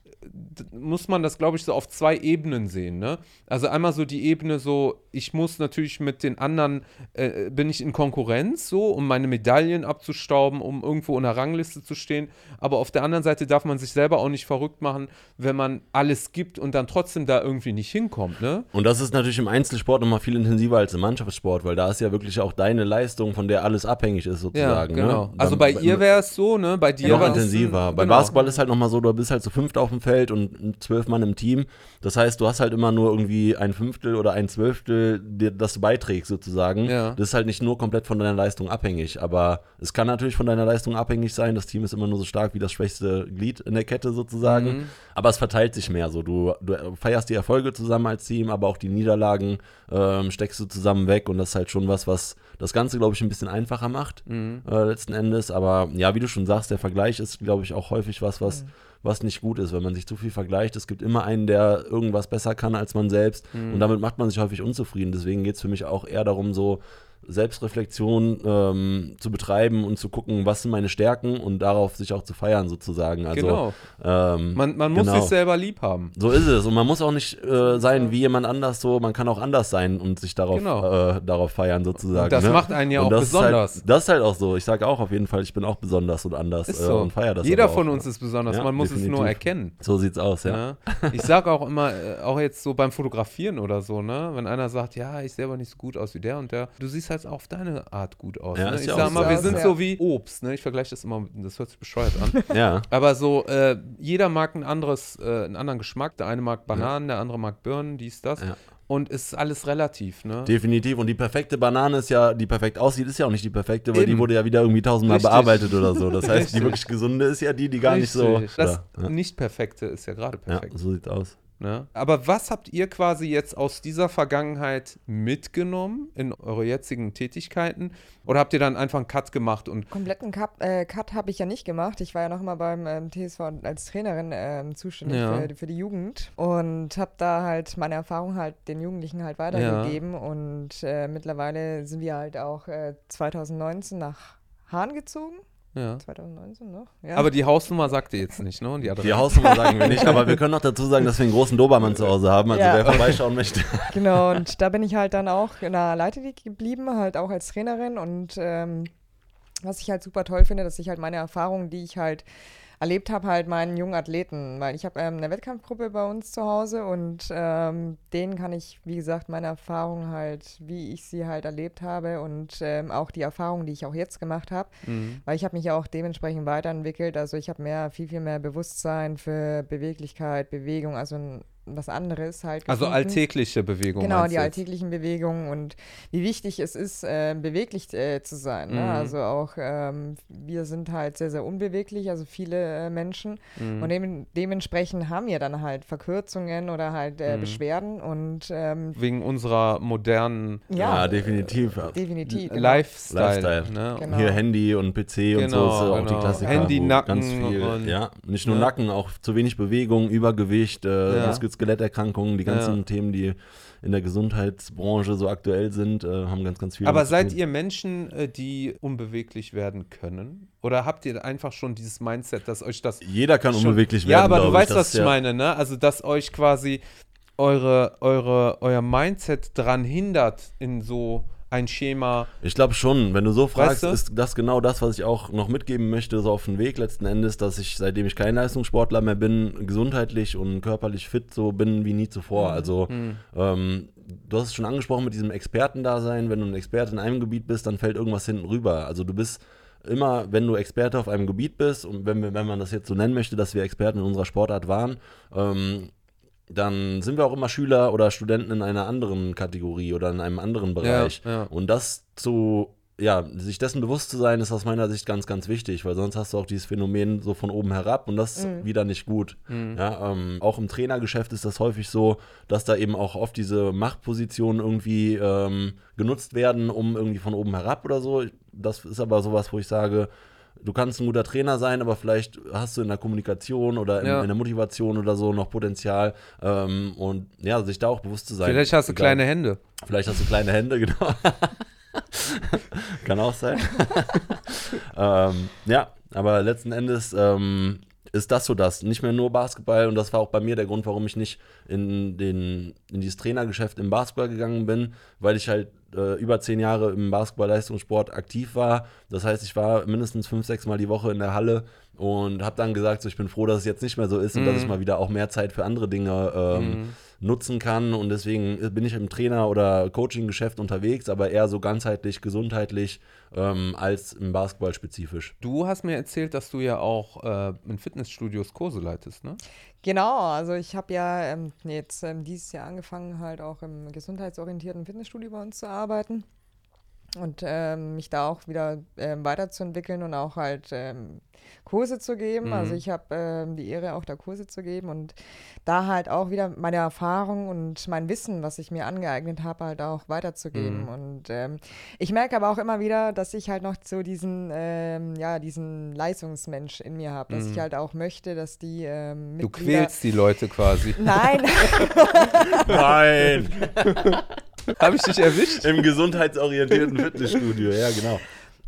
muss man das, glaube ich, so auf zwei Ebenen sehen. Ne? Also einmal so die Ebene so, ich muss natürlich mit den anderen, äh, bin ich in Konkurrenz so, um meine Medaillen abzustauben, um irgendwo in der Rangliste zu stehen. Aber auf der anderen Seite darf man sich selber auch nicht verrückt machen, wenn man alles gibt und dann trotzdem da irgendwie nicht hinkommt. Ne? Und das ist natürlich im Einzelsport nochmal viel intensiver als im Mannschaftssport, weil da ist ja wirklich auch deine Leistung, von der alles abhängig ist, Ja, sozusagen. genau. Ne? Also bei ihr wäre es so, ne? Bei dir noch war es intensiver. Bei genau. Basketball ist halt nochmal so, du bist halt zu fünft auf dem Feld und zwölf Mann im Team. Das heißt, du hast halt immer nur irgendwie ein Fünftel oder ein Zwölftel, dir- das du beiträgst sozusagen. Ja. Das ist halt nicht nur komplett von deiner Leistung abhängig, aber es kann natürlich von deiner Leistung abhängig sein. Das Team ist immer nur so stark wie das schwächste Glied in der Kette sozusagen. Mhm. Aber es verteilt sich mehr so. Du, du feierst die Erfolge zusammen als Team, aber auch die Niederlagen ähm, steckst du zusammen weg und das ist halt schon was, was das Ganze, glaube ich, ein bisschen einfacher macht Mhm. äh, letzten Endes. Aber ja, wie du schon sagst, der Vergleich ist, glaube ich, auch häufig was, was, was nicht gut ist, wenn man sich zu viel vergleicht. Es gibt immer einen, der irgendwas besser kann als man selbst und damit macht man sich häufig unzufrieden. Deswegen geht es für mich auch eher darum, so Selbstreflexion ähm, zu betreiben und zu gucken, was sind meine Stärken und darauf sich auch zu feiern sozusagen. Also genau. ähm, Man, man muss genau. sich selber lieb haben. so ist es. Und man muss auch nicht äh, sein wie jemand anders so, man kann auch anders sein und sich darauf, Genau. äh, darauf feiern sozusagen. Und das ne? macht einen ja Und auch das ist besonders. Halt, das ist halt auch so. Ich sage auch auf jeden Fall, ich bin auch besonders und anders Ist äh, so. und feiere das. Jeder von uns ist besonders. Ja, man muss es definitiv. nur erkennen. So sieht's aus, ja. Ne? Ich sage auch immer, äh, auch jetzt so beim Fotografieren oder so, ne, wenn einer sagt, ja, ich sehe aber nicht so gut aus wie der und der, du siehst halt auf deine Art gut aus. Ja, ne? Ich ja sag mal, so. wir Ja, sind ja. so wie Obst, ne? Ich vergleiche das immer, das hört sich bescheuert an. Ja, aber so, äh, jeder mag ein anderes, äh, einen anderen Geschmack. Der eine mag Bananen, der andere mag Birnen, dies, das. Ja. Und es ist alles relativ, ne? definitiv. Und die perfekte Banane ist ja, die perfekt aussieht, ist ja auch nicht die perfekte, weil Eben. die wurde ja wieder irgendwie tausendmal Richtig. bearbeitet oder so. Das heißt, Richtig. die wirklich gesunde ist ja die, die gar nicht so. Richtig. Das Ja, Nicht-Perfekte ist ja gerade ja, perfekt. so sieht's aus. Ne? Aber was habt ihr quasi jetzt aus dieser Vergangenheit mitgenommen in eure jetzigen Tätigkeiten? Oder habt ihr dann einfach einen Cut gemacht und Kompletten Cut, äh, Cut habe ich ja nicht gemacht. Ich war ja noch immer beim ähm, TSV als Trainerin ähm, zuständig Ja. für, für die Jugend und habe da halt meine Erfahrung halt den Jugendlichen halt weitergegeben. Und äh, mittlerweile sind wir halt auch äh, 2019 nach Hahn gezogen. Ja. 2019 noch? Ja. Aber die Hausnummer sagt ihr jetzt nicht, ne? Die. Die Hausnummer sagen wir nicht, aber wir können noch dazu sagen, dass wir einen großen Dobermann zu Hause haben. Also Ja. wer vorbeischauen möchte. Genau, und da bin ich halt dann auch in der Leiterliga geblieben, halt auch als Trainerin. Und ähm, was ich halt super toll finde, dass ich halt meine Erfahrungen, die ich halt erlebt habe, halt meinen jungen Athleten, weil ich habe ähm, eine Wettkampfgruppe bei uns zu Hause und ähm, denen kann ich, wie gesagt, meine Erfahrungen halt, wie ich sie halt erlebt habe und ähm, auch die Erfahrungen, die ich auch jetzt gemacht habe, Mhm. weil ich habe mich ja auch dementsprechend weiterentwickelt. Also ich habe mehr, viel, viel mehr Bewusstsein für Beweglichkeit, Bewegung, also ein was anderes halt. Also gefunden. alltägliche Bewegung. Genau, die alltäglichen Bewegungen und wie wichtig es ist, äh, beweglich äh, zu sein. Ne? Mhm. Also auch ähm, wir sind halt sehr, sehr unbeweglich, also viele äh, Menschen. Mhm. Und dem, dementsprechend haben wir dann halt Verkürzungen oder halt äh, Mhm. Beschwerden und ähm, Wegen unserer modernen Ja, ja, definitiv. definitiv. genau. Lifestyle. Lifestyle. Ne? Genau. Hier Handy und PC und Genau, so ist ja auch genau. die Klassiker. Handy, Nacken ganz viel, und- ja, nicht nur ne? Nacken, auch zu wenig Bewegung, Übergewicht, äh, Ja. Muskel-Skeletterkrankungen, die ganzen Ja. Themen, die in der Gesundheitsbranche so aktuell sind, äh, haben ganz, ganz viel. Aber seid ihr Menschen, äh, die unbeweglich werden können? Oder habt ihr einfach schon dieses Mindset, dass euch das Jeder kann schon- unbeweglich werden. Ja, aber du weißt, Das was ich ja- meine, ne? Also, dass euch quasi eure, eure, euer Mindset dran hindert, in so ein Schema. Ich glaube schon, wenn du so fragst, Weißt du? ist das genau das, was ich auch noch mitgeben möchte, so auf den Weg letzten Endes, dass ich, seitdem ich kein Leistungssportler mehr bin, gesundheitlich und körperlich fit so bin wie nie zuvor. Also Hm. ähm, du hast es schon angesprochen mit diesem Expertendasein, wenn du ein Experte in einem Gebiet bist, dann fällt irgendwas hinten rüber. Also du bist immer, wenn du Experte auf einem Gebiet bist und wenn, wir, wenn man das jetzt so nennen möchte, dass wir Experten in unserer Sportart waren, ähm, dann sind wir auch immer Schüler oder Studenten in einer anderen Kategorie oder in einem anderen Bereich. ja. Und das zu, ja, sich dessen bewusst zu sein, ist aus meiner Sicht ganz, ganz wichtig, weil sonst hast du auch dieses Phänomen so von oben herab und das ist wieder nicht gut. Mhm. Ja, ähm, auch im Trainergeschäft ist das häufig so, dass da eben auch oft diese Machtpositionen irgendwie ähm, genutzt werden, um irgendwie von oben herab oder so. Das ist aber sowas, wo ich sage, du kannst ein guter Trainer sein, aber vielleicht hast du in der Kommunikation oder in, Ja. in der Motivation oder so noch Potenzial ähm, und ja, sich da auch bewusst zu sein. Vielleicht hast du Egal. kleine Hände. Vielleicht hast du kleine Hände, genau. Kann auch sein. ähm, ja, aber letzten Endes ähm, ist das so das. Nicht mehr nur Basketball und das war auch bei mir der Grund, warum ich nicht in, den, in dieses Trainergeschäft im Basketball gegangen bin, weil ich halt äh, über zehn Jahre im Basketball-Leistungssport aktiv war. Das heißt, ich war mindestens fünf, sechs Mal die Woche in der Halle und habe dann gesagt, so, ich bin froh, dass es jetzt nicht mehr so ist und dass ich mal wieder auch mehr Zeit für andere Dinge ähm, nutzen kann. Und deswegen bin ich im Trainer- oder Coaching-Geschäft unterwegs, aber eher so ganzheitlich, gesundheitlich ähm, als im Basketball spezifisch. Du hast mir erzählt, dass du ja auch äh, in Fitnessstudios Kurse leitest, ne? Genau, also ich habe ja ähm, jetzt ähm, dieses Jahr angefangen, halt auch im gesundheitsorientierten Fitnessstudio bei uns zu arbeiten und ähm, mich da auch wieder ähm, weiterzuentwickeln und auch halt ähm, Kurse zu geben. Mhm. Also ich habe ähm, die Ehre, auch da Kurse zu geben und da halt auch wieder meine Erfahrung und mein Wissen, was ich mir angeeignet habe, halt auch weiterzugeben. Mhm. Und ähm, ich merke aber auch immer wieder, dass ich halt noch so diesen, ähm, ja, diesen Leistungsmensch in mir habe, dass Mhm. ich halt auch möchte, dass die ähm, Du quälst die Leute quasi. Nein, Nein! Habe ich dich erwischt? Im gesundheitsorientierten Fitnessstudio, ja, genau.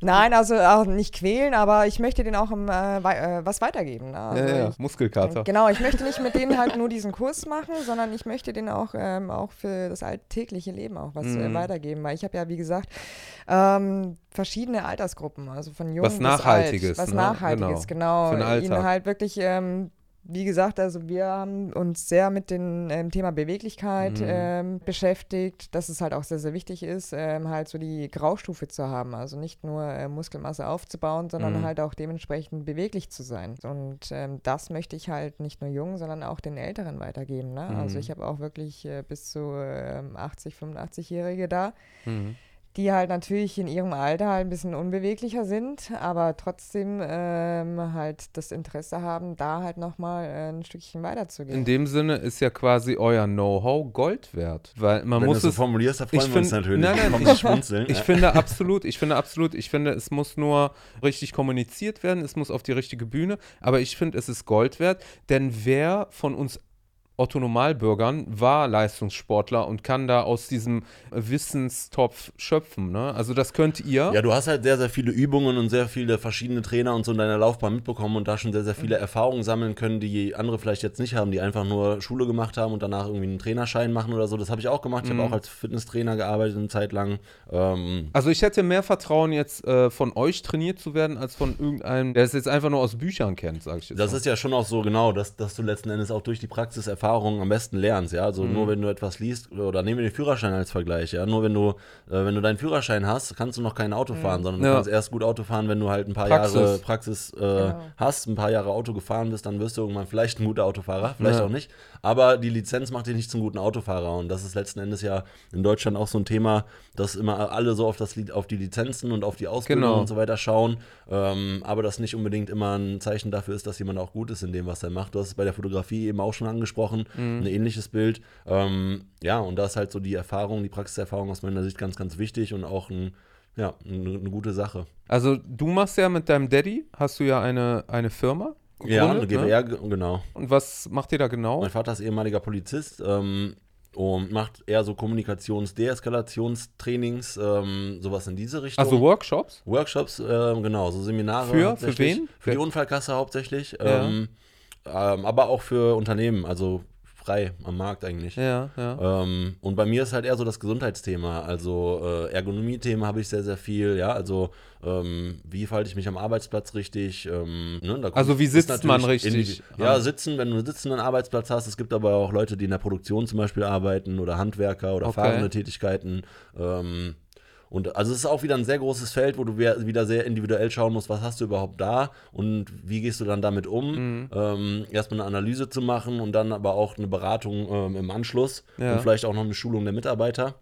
nein, also auch nicht quälen, aber ich möchte denen auch im, äh, wei äh, was weitergeben. Also Ja, ja, ich, Muskelkater. Genau, ich möchte nicht mit denen halt nur diesen Kurs machen, sondern ich möchte denen auch, ähm, auch für das alltägliche Leben auch was äh, Mhm. weitergeben. Weil ich habe ja, wie gesagt, ähm, verschiedene Altersgruppen, also von jung Was bis Nachhaltiges, alt. Was ne? Nachhaltiges, genau. Für den Alltag. Ihnen halt wirklich, ähm, wie gesagt, also wir haben uns sehr mit dem ähm, Thema Beweglichkeit Mhm. ähm, beschäftigt, dass es halt auch sehr, sehr wichtig ist, ähm, halt so die Graustufe zu haben. Also nicht nur äh, Muskelmasse aufzubauen, sondern Mhm. halt auch dementsprechend beweglich zu sein. Und ähm, das möchte ich halt nicht nur jungen, sondern auch den Älteren weitergeben. Ne? Also Mhm. ich habe auch wirklich äh, bis zu ähm, 80, 85-Jährige da Mhm. Die halt natürlich in ihrem Alter halt ein bisschen unbeweglicher sind, aber trotzdem ähm, halt das Interesse haben, da halt nochmal äh, ein Stückchen In weiterzugehen. dem Sinne ist ja quasi euer Know-how Gold wert. Weil man Wenn muss du es so es. formulierst, da freuen ich wir uns find- natürlich. nein, nein, ich- schmunzeln. Ich finde absolut, ich finde absolut, ich finde, es muss nur richtig kommuniziert werden, es muss auf die richtige Bühne, aber ich finde, es ist Gold wert, denn wer von uns Otto Normalbürgern war Leistungssportler und kann da aus diesem Wissenstopf schöpfen, ne? Also das könnt ihr. Ja, du hast halt sehr, sehr viele Übungen und sehr viele verschiedene Trainer und so in deiner Laufbahn mitbekommen und da schon sehr, sehr viele Erfahrungen sammeln können, die andere vielleicht jetzt nicht haben, die einfach nur Schule gemacht haben und danach irgendwie einen Trainerschein machen oder so. Das habe ich auch gemacht. Ich habe auch als Fitnesstrainer gearbeitet eine Zeit lang. Ähm, Also ich hätte mehr Vertrauen jetzt äh, von euch trainiert zu werden, als von irgendeinem, der es jetzt einfach nur aus Büchern kennt, sage ich jetzt das mal. ist ja schon auch so genau, dass, dass du letzten Endes auch durch die Praxiserfahrung Erfahrung am besten lernst, ja. Also Mhm. nur wenn du etwas liest, oder nehmen wir den Führerschein als Vergleich, ja. Nur wenn du, äh, wenn du deinen Führerschein hast, kannst du noch kein Auto fahren, sondern du Ja. kannst erst gut Auto fahren, wenn du halt ein paar Praxis. Jahre Praxis äh, Genau. hast, ein paar Jahre Auto gefahren bist, dann wirst du irgendwann vielleicht ein guter Autofahrer, vielleicht Ja. auch nicht. Aber die Lizenz macht dich nicht zum guten Autofahrer. Und das ist letzten Endes ja in Deutschland auch so ein Thema, dass immer alle so auf, das, auf die Lizenzen und auf die Ausbildung Genau. und so weiter schauen. Ähm, aber das nicht unbedingt immer ein Zeichen dafür ist, dass jemand auch gut ist in dem, was er macht. Du hast es bei der Fotografie eben auch schon angesprochen, Mhm. ein ähnliches Bild. Ähm, ja, und da ist halt so die Erfahrung, die Praxiserfahrung aus meiner Sicht ganz, ganz wichtig und auch ein, ja, eine, eine gute Sache. Also du machst ja mit deinem Daddy, hast du ja eine, eine Firma Ja, eine gegründet, ne? Genau. Und was macht ihr da genau? Mein Vater ist ehemaliger Polizist ähm, und macht eher so Kommunikations-Deeskalationstrainings, ähm, sowas in diese Richtung. Also Workshops? Workshops, ähm, genau, so Seminare. Für? Für wen? Für die Unfallkasse hauptsächlich. Ja. Ähm, ähm, aber auch für Unternehmen, also frei am Markt eigentlich. Ja, ja. Ähm, und bei mir ist halt eher so das Gesundheitsthema, also äh, Ergonomie-Thema habe ich sehr, sehr viel, ja, also ähm, wie verhalte ich mich am Arbeitsplatz richtig, ähm, ne, da kommt- Also wie sitzt man richtig? individu- Ja, Ah. sitzen, wenn du einen sitzenden Arbeitsplatz hast, es gibt aber auch Leute, die in der Produktion zum Beispiel arbeiten oder Handwerker oder Okay. fahrende Tätigkeiten, ähm, und also es ist auch wieder ein sehr großes Feld, wo du wieder sehr individuell schauen musst, was hast du überhaupt da und wie gehst du dann damit um. Mhm. Ähm, erstmal eine Analyse zu machen und dann aber auch eine Beratung ähm, im Anschluss Ja. und vielleicht auch noch eine Schulung der Mitarbeiter.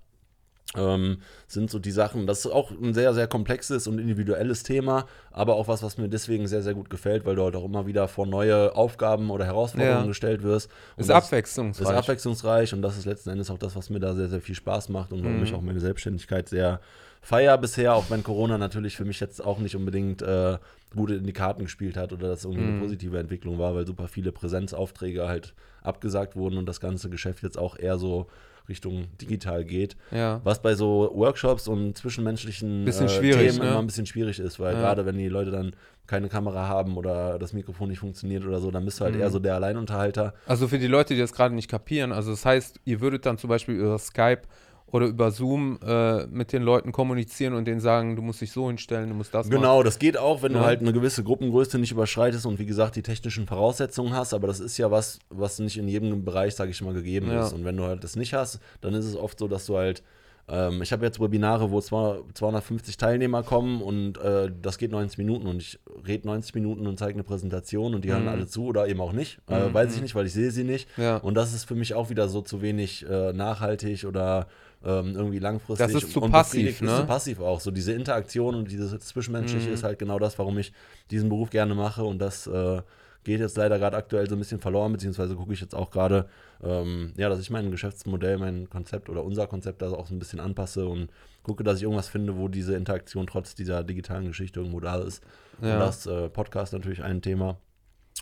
Ähm, sind so die Sachen, das ist auch ein sehr, sehr komplexes und individuelles Thema, aber auch was, was mir deswegen sehr, sehr gut gefällt, weil du halt auch immer wieder vor neue Aufgaben oder Herausforderungen Ja. gestellt wirst. Und Ist abwechslungsreich. ist abwechslungsreich und das ist letzten Endes auch das, was mir da sehr, sehr viel Spaß macht und warum Mhm. ich auch meine Selbstständigkeit sehr feier bisher, auch wenn Corona natürlich für mich jetzt auch nicht unbedingt äh, gut in die Karten gespielt hat oder das irgendwie Mhm. eine positive Entwicklung war, weil super viele Präsenzaufträge halt abgesagt wurden und das ganze Geschäft jetzt auch eher so Richtung digital geht. ja. Was bei so Workshops und zwischenmenschlichen äh, Themen ne? immer ein bisschen schwierig ist, weil Ja. gerade wenn die Leute dann keine Kamera haben oder das Mikrofon nicht funktioniert oder so, dann bist du halt Mhm. eher so der Alleinunterhalter. Also für die Leute, die das gerade nicht kapieren, also das heißt, ihr würdet dann zum Beispiel über Skype oder über Zoom äh, mit den Leuten kommunizieren und denen sagen, du musst dich so hinstellen, du musst das machen. Genau, das geht auch, wenn Ja. du halt eine gewisse Gruppengröße nicht überschreitest und wie gesagt die technischen Voraussetzungen hast, aber das ist ja was, was nicht in jedem Bereich, sage ich mal, gegeben Ja. ist. Und wenn du halt das nicht hast, dann ist es oft so, dass du halt ähm, ich habe jetzt Webinare, wo zwar 250 Teilnehmer kommen und äh, das geht 90 Minuten und ich rede 90 Minuten und zeige eine Präsentation und die hören Mhm. alle zu oder eben auch nicht. Äh, Mhm, weiß ich mhm. nicht, weil ich sehe sie nicht. Ja. Und das ist für mich auch wieder so zu wenig äh, nachhaltig oder ähm, irgendwie langfristig. Das ist zu und passiv, ne? Ist zu passiv auch. So diese Interaktion und dieses Zwischenmenschliche Mhm. ist halt genau das, warum ich diesen Beruf gerne mache und das äh, geht jetzt leider gerade aktuell so ein bisschen verloren, beziehungsweise gucke ich jetzt auch gerade, ähm, ja, dass ich mein Geschäftsmodell, mein Konzept oder unser Konzept da auch so ein bisschen anpasse und gucke, dass ich irgendwas finde, wo diese Interaktion trotz dieser digitalen Geschichte irgendwo da ist. Ja. Und das äh, Podcast natürlich ein Thema,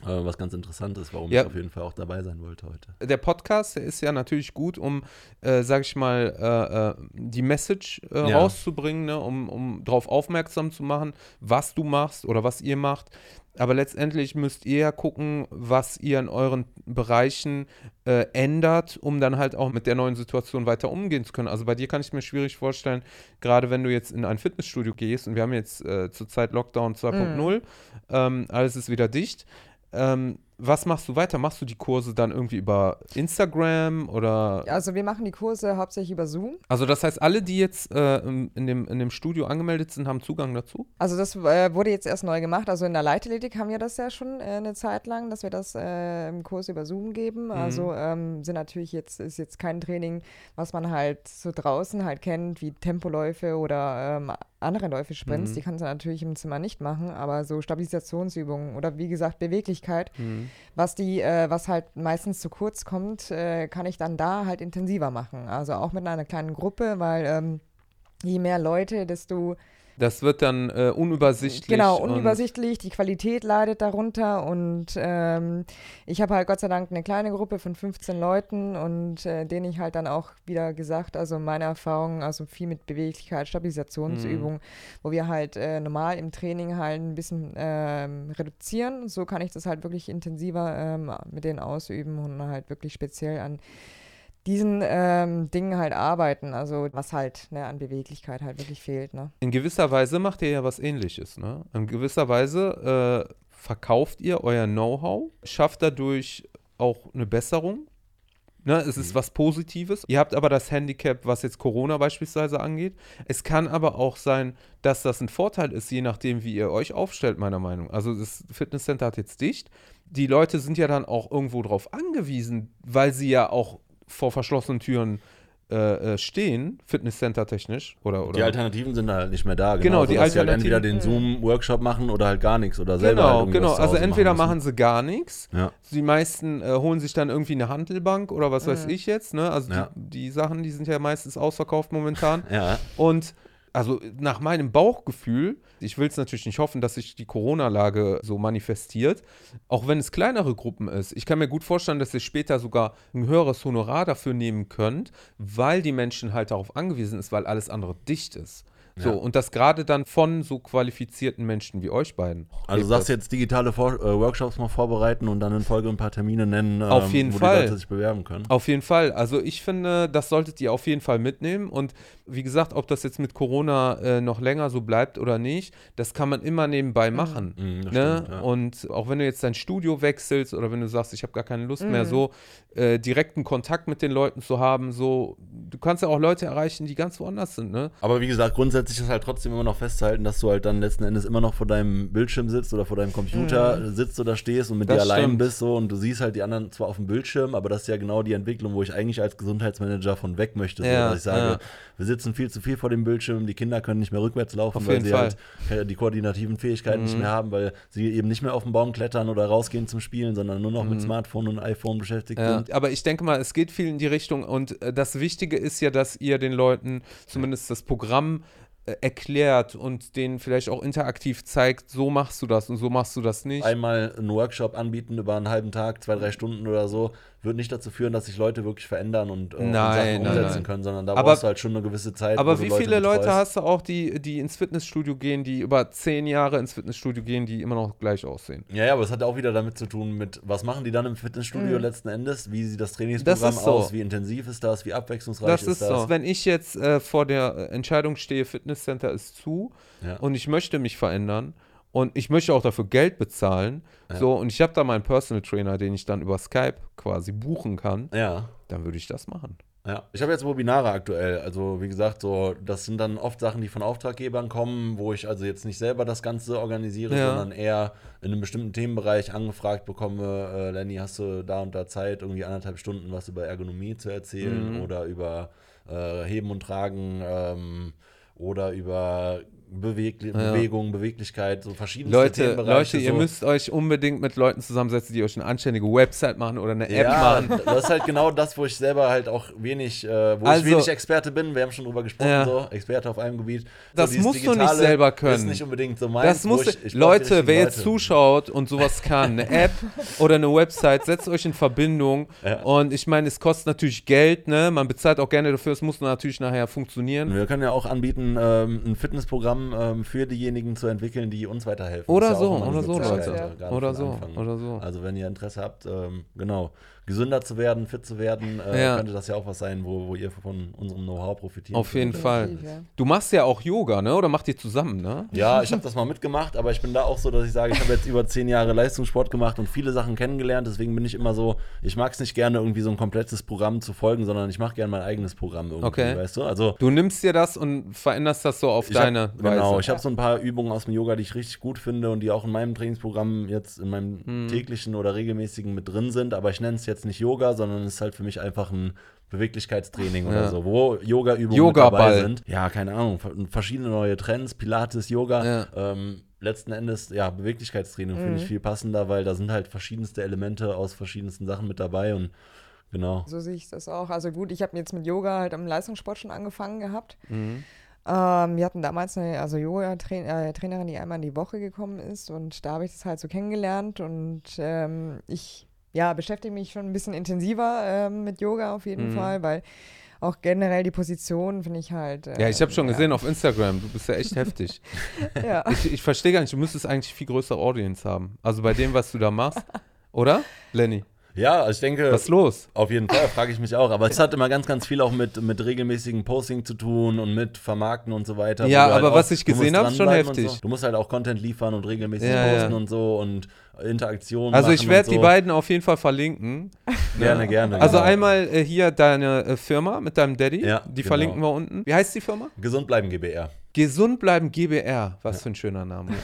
was ganz interessant ist, warum Ja. ich auf jeden Fall auch dabei sein wollte heute. der Podcast, der ist ja natürlich gut, um, äh, sag ich mal, äh, äh, die Message äh, Ja. rauszubringen, ne? um, um darauf aufmerksam zu machen, was du machst oder was ihr macht. Aber letztendlich müsst ihr ja gucken, was ihr in euren Bereichen äh, ändert, um dann halt auch mit der neuen Situation weiter umgehen zu können. Also bei dir kann ich mir schwierig vorstellen, gerade wenn du jetzt in ein Fitnessstudio gehst und wir haben jetzt äh, zurzeit Lockdown 2.0, ähm, alles ist wieder dicht. Ähm, was machst du weiter? Machst du die Kurse dann irgendwie über Instagram oder? Also wir machen die Kurse hauptsächlich über Zoom. Also das heißt, alle, die jetzt äh, in, dem, in dem Studio angemeldet sind, haben Zugang dazu? Also das äh, wurde jetzt erst neu gemacht. Also in der Leichtathletik haben wir das ja schon äh, eine Zeit lang, dass wir das äh, im Kurs über Zoom geben. Also ähm, sind natürlich jetzt, ist jetzt kein Training, was man halt so draußen halt kennt, wie Tempoläufe oder ähm, andere Läufe, Sprints. Mhm. Die kannst du natürlich im Zimmer nicht machen, aber so Stabilisationsübungen oder wie gesagt Beweglichkeit, was die, äh, was halt meistens zu kurz kommt, äh, kann ich dann da halt intensiver machen. Also auch mit einer kleinen Gruppe, weil ähm, je mehr Leute, desto Das wird dann äh, unübersichtlich. Genau, unübersichtlich, die Qualität leidet darunter und ähm, ich habe halt Gott sei Dank eine kleine Gruppe von 15 Leuten und äh, denen ich halt dann auch wieder gesagt, also meine Erfahrungen, also viel mit Beweglichkeit, Stabilisationsübungen, wo wir halt äh, normal im Training halt ein bisschen ähm, reduzieren. So kann ich das halt wirklich intensiver ähm, mit denen ausüben und halt wirklich speziell an diesen ähm, Dingen halt arbeiten, also was halt ne, an Beweglichkeit halt wirklich fehlt. Ne? In gewisser Weise macht ihr ja was ähnliches. Ne? In gewisser Weise äh, verkauft ihr euer Know-how, schafft dadurch auch eine Besserung Ne, es ist was Positives. Ihr habt aber das Handicap, was jetzt Corona beispielsweise angeht. Es kann aber auch sein, dass das ein Vorteil ist, je nachdem, wie ihr euch aufstellt, meiner Meinung. nach. Also das Fitnesscenter hat jetzt dicht. Die Leute sind ja dann auch irgendwo drauf angewiesen, weil sie ja auch vor verschlossenen Türen äh, äh, stehen, Fitnesscenter technisch oder oder Die Alternativen sind halt nicht mehr da. Genau, die dass sie halt Alternativen- entweder den Zoom-Workshop machen oder halt gar nichts oder selber halt Genau, irgendwie genau. Also entweder machen machen sie gar nichts. Ja. Die meisten äh, holen sich dann irgendwie eine Handelbank oder was weiß Mhm. ich jetzt. Ne? Also Ja. die, die Sachen, die sind ja meistens ausverkauft momentan. ja. Und also nach meinem Bauchgefühl, ich will es natürlich nicht hoffen, dass sich die Corona-Lage so manifestiert, auch wenn es kleinere Gruppen ist. Ich kann mir gut vorstellen, dass ihr später sogar ein höheres Honorar dafür nehmen könnt, weil die Menschen halt darauf angewiesen ist, weil alles andere dicht ist. So, Ja. und das gerade dann von so qualifizierten Menschen wie euch beiden. Also sagst du das. jetzt digitale Vor äh, Workshops mal vorbereiten und dann in Folge ein paar Termine nennen, ähm, Auf jeden wo Fall. die Leute sich bewerben können. Auf jeden Fall. Also ich finde, das solltet ihr auf jeden Fall mitnehmen. Und wie gesagt, ob das jetzt mit Corona äh, noch länger so bleibt oder nicht, das kann man immer nebenbei machen. Mhm, Ne? stimmt, ja. Und auch wenn du jetzt dein Studio wechselst oder wenn du sagst, ich habe gar keine Lust mehr, Mhm. so äh, direkten Kontakt mit den Leuten zu haben, so, du kannst ja auch Leute erreichen, die ganz woanders sind, ne? Aber wie gesagt, grundsätzlich ist halt trotzdem immer noch festzuhalten, dass du halt dann letzten Endes immer noch vor deinem Bildschirm sitzt oder vor deinem Computer sitzt oder stehst und mit Mhm. Das dir allein stimmt. bist so und du siehst halt die anderen zwar auf dem Bildschirm, aber das ist ja genau die Entwicklung, wo ich eigentlich als Gesundheitsmanager von weg möchte. So, Ja, dass ich sage, ja. wir sitzen viel zu viel vor dem Bildschirm, die Kinder können nicht mehr rückwärts laufen, Auf weil sie Fall. Mhm. halt die koordinativen Fähigkeiten nicht mehr haben, weil sie eben nicht mehr auf den Baum klettern oder rausgehen zum Spielen, sondern nur noch mit Smartphone und iPhone beschäftigt Mhm. Ja, sind. aber ich denke mal, es geht viel in die Richtung und äh, das Wichtige ist ja, dass ihr den Leuten zumindest das Programm erklärt und denen vielleicht auch interaktiv zeigt, so machst du das und so machst du das nicht. einmal einen Workshop anbieten über einen halben Tag, zwei, drei Stunden oder so, wird nicht dazu führen, dass sich Leute wirklich verändern und, äh, und Nein, Sachen nein, umsetzen nein. können, sondern da Aber- brauchst du halt schon eine gewisse Zeit. Aber wie viele Leute betreust. hast du auch, die, die ins Fitnessstudio gehen, die über zehn Jahre ins Fitnessstudio gehen, die immer noch gleich aussehen? Ja, ja, aber es hat auch wieder damit zu tun, mit was machen die dann im Fitnessstudio Mhm. letzten Endes? Wie sieht das Trainingsprogramm Das ist so. aus? Wie intensiv ist das? Wie abwechslungsreich Das ist, ist das? so. Wenn ich jetzt äh, vor der äh, Entscheidung stehe, Fitnesscenter ist zu Ja. und ich möchte mich verändern und ich möchte auch dafür Geld bezahlen, Ja. so und ich habe da meinen Personal Trainer, den ich dann über Skype quasi buchen kann, ja. dann würde ich das machen. Ja, ich habe jetzt Webinare aktuell. Also wie gesagt, so das sind dann oft Sachen, die von Auftraggebern kommen, wo ich also jetzt nicht selber das Ganze organisiere, Ja. sondern eher in einem bestimmten Themenbereich angefragt bekomme. Äh, Lenny, hast du da und da Zeit, irgendwie anderthalb Stunden was über Ergonomie zu erzählen Mhm. oder über äh, Heben und Tragen ähm, oder über Beweg Ja. Bewegung, Beweglichkeit, so verschiedene Leute, Themenbereiche. Leute, ihr so. müsst euch unbedingt mit Leuten zusammensetzen, die euch eine anständige Website machen oder eine App ja, machen. das ist halt genau das, wo ich selber halt auch wenig, äh, wo Also- ich wenig Experte bin. Wir haben schon drüber gesprochen, Ja. so Experte auf einem Gebiet. Das so, musst du nicht Digitale selber können. Ist nicht unbedingt so meins. Das wo muss, ich, ich Leute, wer jetzt Leute. zuschaut und sowas kann, eine App oder eine Website, setzt euch in Verbindung. Und ich meine, es kostet natürlich Geld, ne? Man bezahlt auch gerne dafür, es muss natürlich nachher funktionieren. Wir können ja auch anbieten, ähm, ein Fitnessprogramm ähm, für diejenigen zu entwickeln, die uns weiterhelfen. Oder ja so, oder so, Leute. Oder so, oder so. Also wenn ihr Interesse habt, ähm, genau, gesünder zu werden, fit zu werden, äh, Ja. könnte das ja auch was sein, wo, wo ihr von unserem Know-how profitieren Auf jeden könnt. Fall. Du machst ja auch Yoga, ne? Oder macht ihr zusammen, ne? Ja, ich habe das mal mitgemacht, aber ich bin da auch so, dass ich sage, ich habe jetzt über zehn Jahre Leistungssport gemacht und viele Sachen kennengelernt. Deswegen bin ich immer so, ich mag es nicht gerne, irgendwie so ein komplettes Programm zu folgen, sondern ich mache gerne mein eigenes Programm irgendwie, Okay. weißt du? Also Du nimmst dir das und veränderst das so auf hab- deine Weise. Genau, ich habe so ein paar Übungen aus dem Yoga, die ich richtig gut finde und die auch in meinem Trainingsprogramm jetzt in meinem Hm. täglichen oder regelmäßigen mit drin sind. Aber ich nenne es jetzt nicht Yoga, sondern es ist halt für mich einfach ein Beweglichkeitstraining Ja. oder so, wo Yoga-Übungen mit Yoga-Ball. dabei sind. Ja, keine Ahnung, ver- verschiedene neue Trends, Pilates, Yoga. Ja. Ähm, letzten Endes, ja, Beweglichkeitstraining finde ich Mhm. viel passender, weil da sind halt verschiedenste Elemente aus verschiedensten Sachen mit dabei und genau. So sehe ich das auch. Also gut, ich habe jetzt mit Yoga halt am Leistungssport schon angefangen gehabt. Mhm. Ähm, wir hatten damals eine also Yoga-Trainerin, die einmal in die Woche gekommen ist und da habe ich das halt so kennengelernt und ähm, ich ja, beschäftige mich schon ein bisschen intensiver ähm, mit Yoga auf jeden Mhm. Fall, weil auch generell die Position finde ich halt. Ja, ich habe ähm, schon gesehen auf Instagram, du bist ja echt heftig. Ja. Ich, ich verstehe gar nicht, du müsstest eigentlich viel größere Audience haben. Also bei dem, was du da machst. Oder, Lenny? Ja, also ich denke, Was ist los? Auf jeden Fall, frage ich mich auch. Aber es hat immer ganz, ganz viel auch mit, mit regelmäßigen Posting zu tun und mit Vermarkten und so weiter. Ja, halt aber auch- was ich gesehen hab, schon dranbleiben und heftig. So. Du musst halt auch Content liefern und regelmäßig Ja, ja. posten und so und Interaktion Also ich werde und die so. beiden auf jeden Fall verlinken. Gerne, gerne. Also genau. einmal äh, hier deine äh, Firma mit deinem Daddy. Ja, die genau. verlinken wir unten. Wie heißt die Firma? Gesund bleiben GBR. Gesund bleiben GBR. Was für ein schöner Name.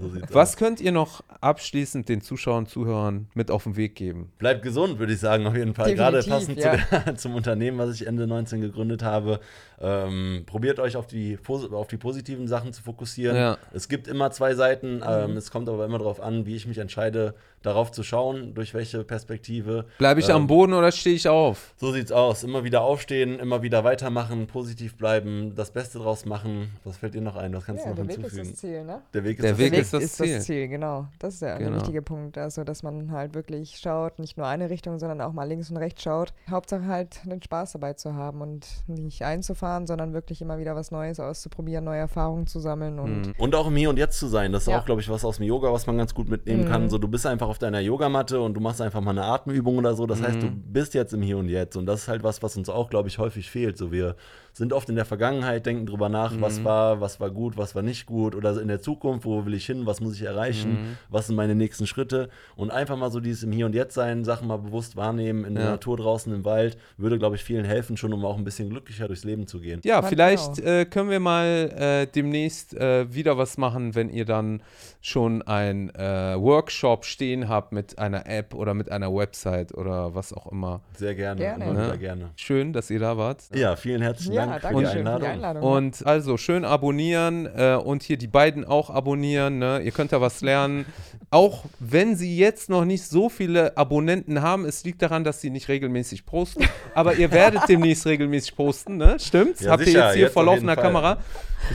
So sieht's aus. Was könnt ihr noch abschließend den Zuschauern und Zuhörern mit auf den Weg geben? Bleibt gesund, würde ich sagen, auf jeden Fall. Gerade Definitiv, passend zu der, zum Unternehmen, was ich Ende 19 gegründet habe. Ähm, probiert euch auf die, auf die positiven Sachen zu fokussieren. Ja. Es gibt immer zwei Seiten. Ähm, es kommt aber immer darauf an, wie ich mich entscheide, darauf zu schauen, durch welche Perspektive. Bleibe ich Ähm, am Boden oder stehe ich auf? So sieht's aus. Immer wieder aufstehen, immer wieder weitermachen, positiv bleiben, das Beste draus machen. Was fällt dir noch ein? Was kannst Ja, du noch der Weg ist hinzufügen? das Ziel, ne? Der Weg ist Der das Weg Ziel. ist das Ziel. Ziel, genau. Das ist der, Genau. wichtige Punkt. Also, dass man halt wirklich schaut, nicht nur eine Richtung, sondern auch mal links und rechts schaut. Hauptsache halt den Spaß dabei zu haben und nicht einzufahren, sondern wirklich immer wieder was Neues auszuprobieren, neue Erfahrungen zu sammeln und Mhm. Und auch im Hier und Jetzt zu sein. Das ist Ja. auch, glaube ich, was aus dem Yoga, was man ganz gut mitnehmen Mhm. kann. So, du bist einfach auf deiner Yogamatte und du machst einfach mal eine Atemübung oder so. Das heißt, du Mhm. bist jetzt im Hier und Jetzt. Und das ist halt was, was uns auch, glaube ich, häufig fehlt. So, wir sind oft in der Vergangenheit, denken drüber nach, was Mhm. war, was war gut, was war nicht gut. Oder in der Zukunft, wo will ich hin, was muss ich erreichen, Mhm. was sind meine nächsten Schritte. Und einfach mal so dieses im Hier und Jetzt sein, Sachen mal bewusst wahrnehmen, in der Ja. Natur draußen im Wald, würde, glaube ich, vielen helfen, schon um auch ein bisschen glücklicher durchs Leben zu gehen. Ja, vielleicht äh, können wir mal äh, demnächst äh, wieder was machen, wenn ihr dann schon ein äh, Workshop stehen habt mit einer App oder mit einer Website oder was auch immer. Sehr gerne. Gerne. Ne? wieder gerne. Schön, dass ihr da wart. Ja, vielen herzlichen ja, Dank für die für Einladung. die Einladung. Und also schön abonnieren äh, und hier die beiden auch abonnieren. Ne? Ihr könnt da was lernen. Auch wenn sie jetzt noch nicht so viele Abonnenten haben, es liegt daran, dass sie nicht regelmäßig posten. Aber ihr werdet demnächst regelmäßig posten, ne? Stimmt's? Ja, Habt ihr sicher, jetzt hier jetzt vor laufender. Kamera?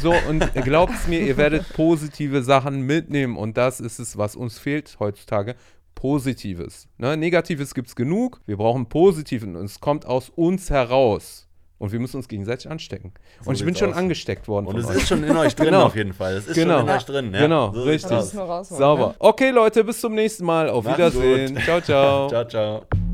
So, und glaubt mir, ihr werdet positive Sachen mitnehmen. Und das ist es, was uns fehlt heutzutage. Positives. Ne? Negatives gibt es genug. Wir brauchen Positiven. Und es kommt aus uns heraus. Und wir müssen uns gegenseitig anstecken. So und ich bin schon aus. angesteckt worden Und es euch. ist schon in euch drin Genau. auf jeden Fall. Es ist Genau. schon in euch drin. Ja? Genau, so richtig. Sauber. Okay, Leute, bis zum nächsten Mal. Auf Macht's Wiedersehen. gut. Ciao, ciao. Ciao, ciao.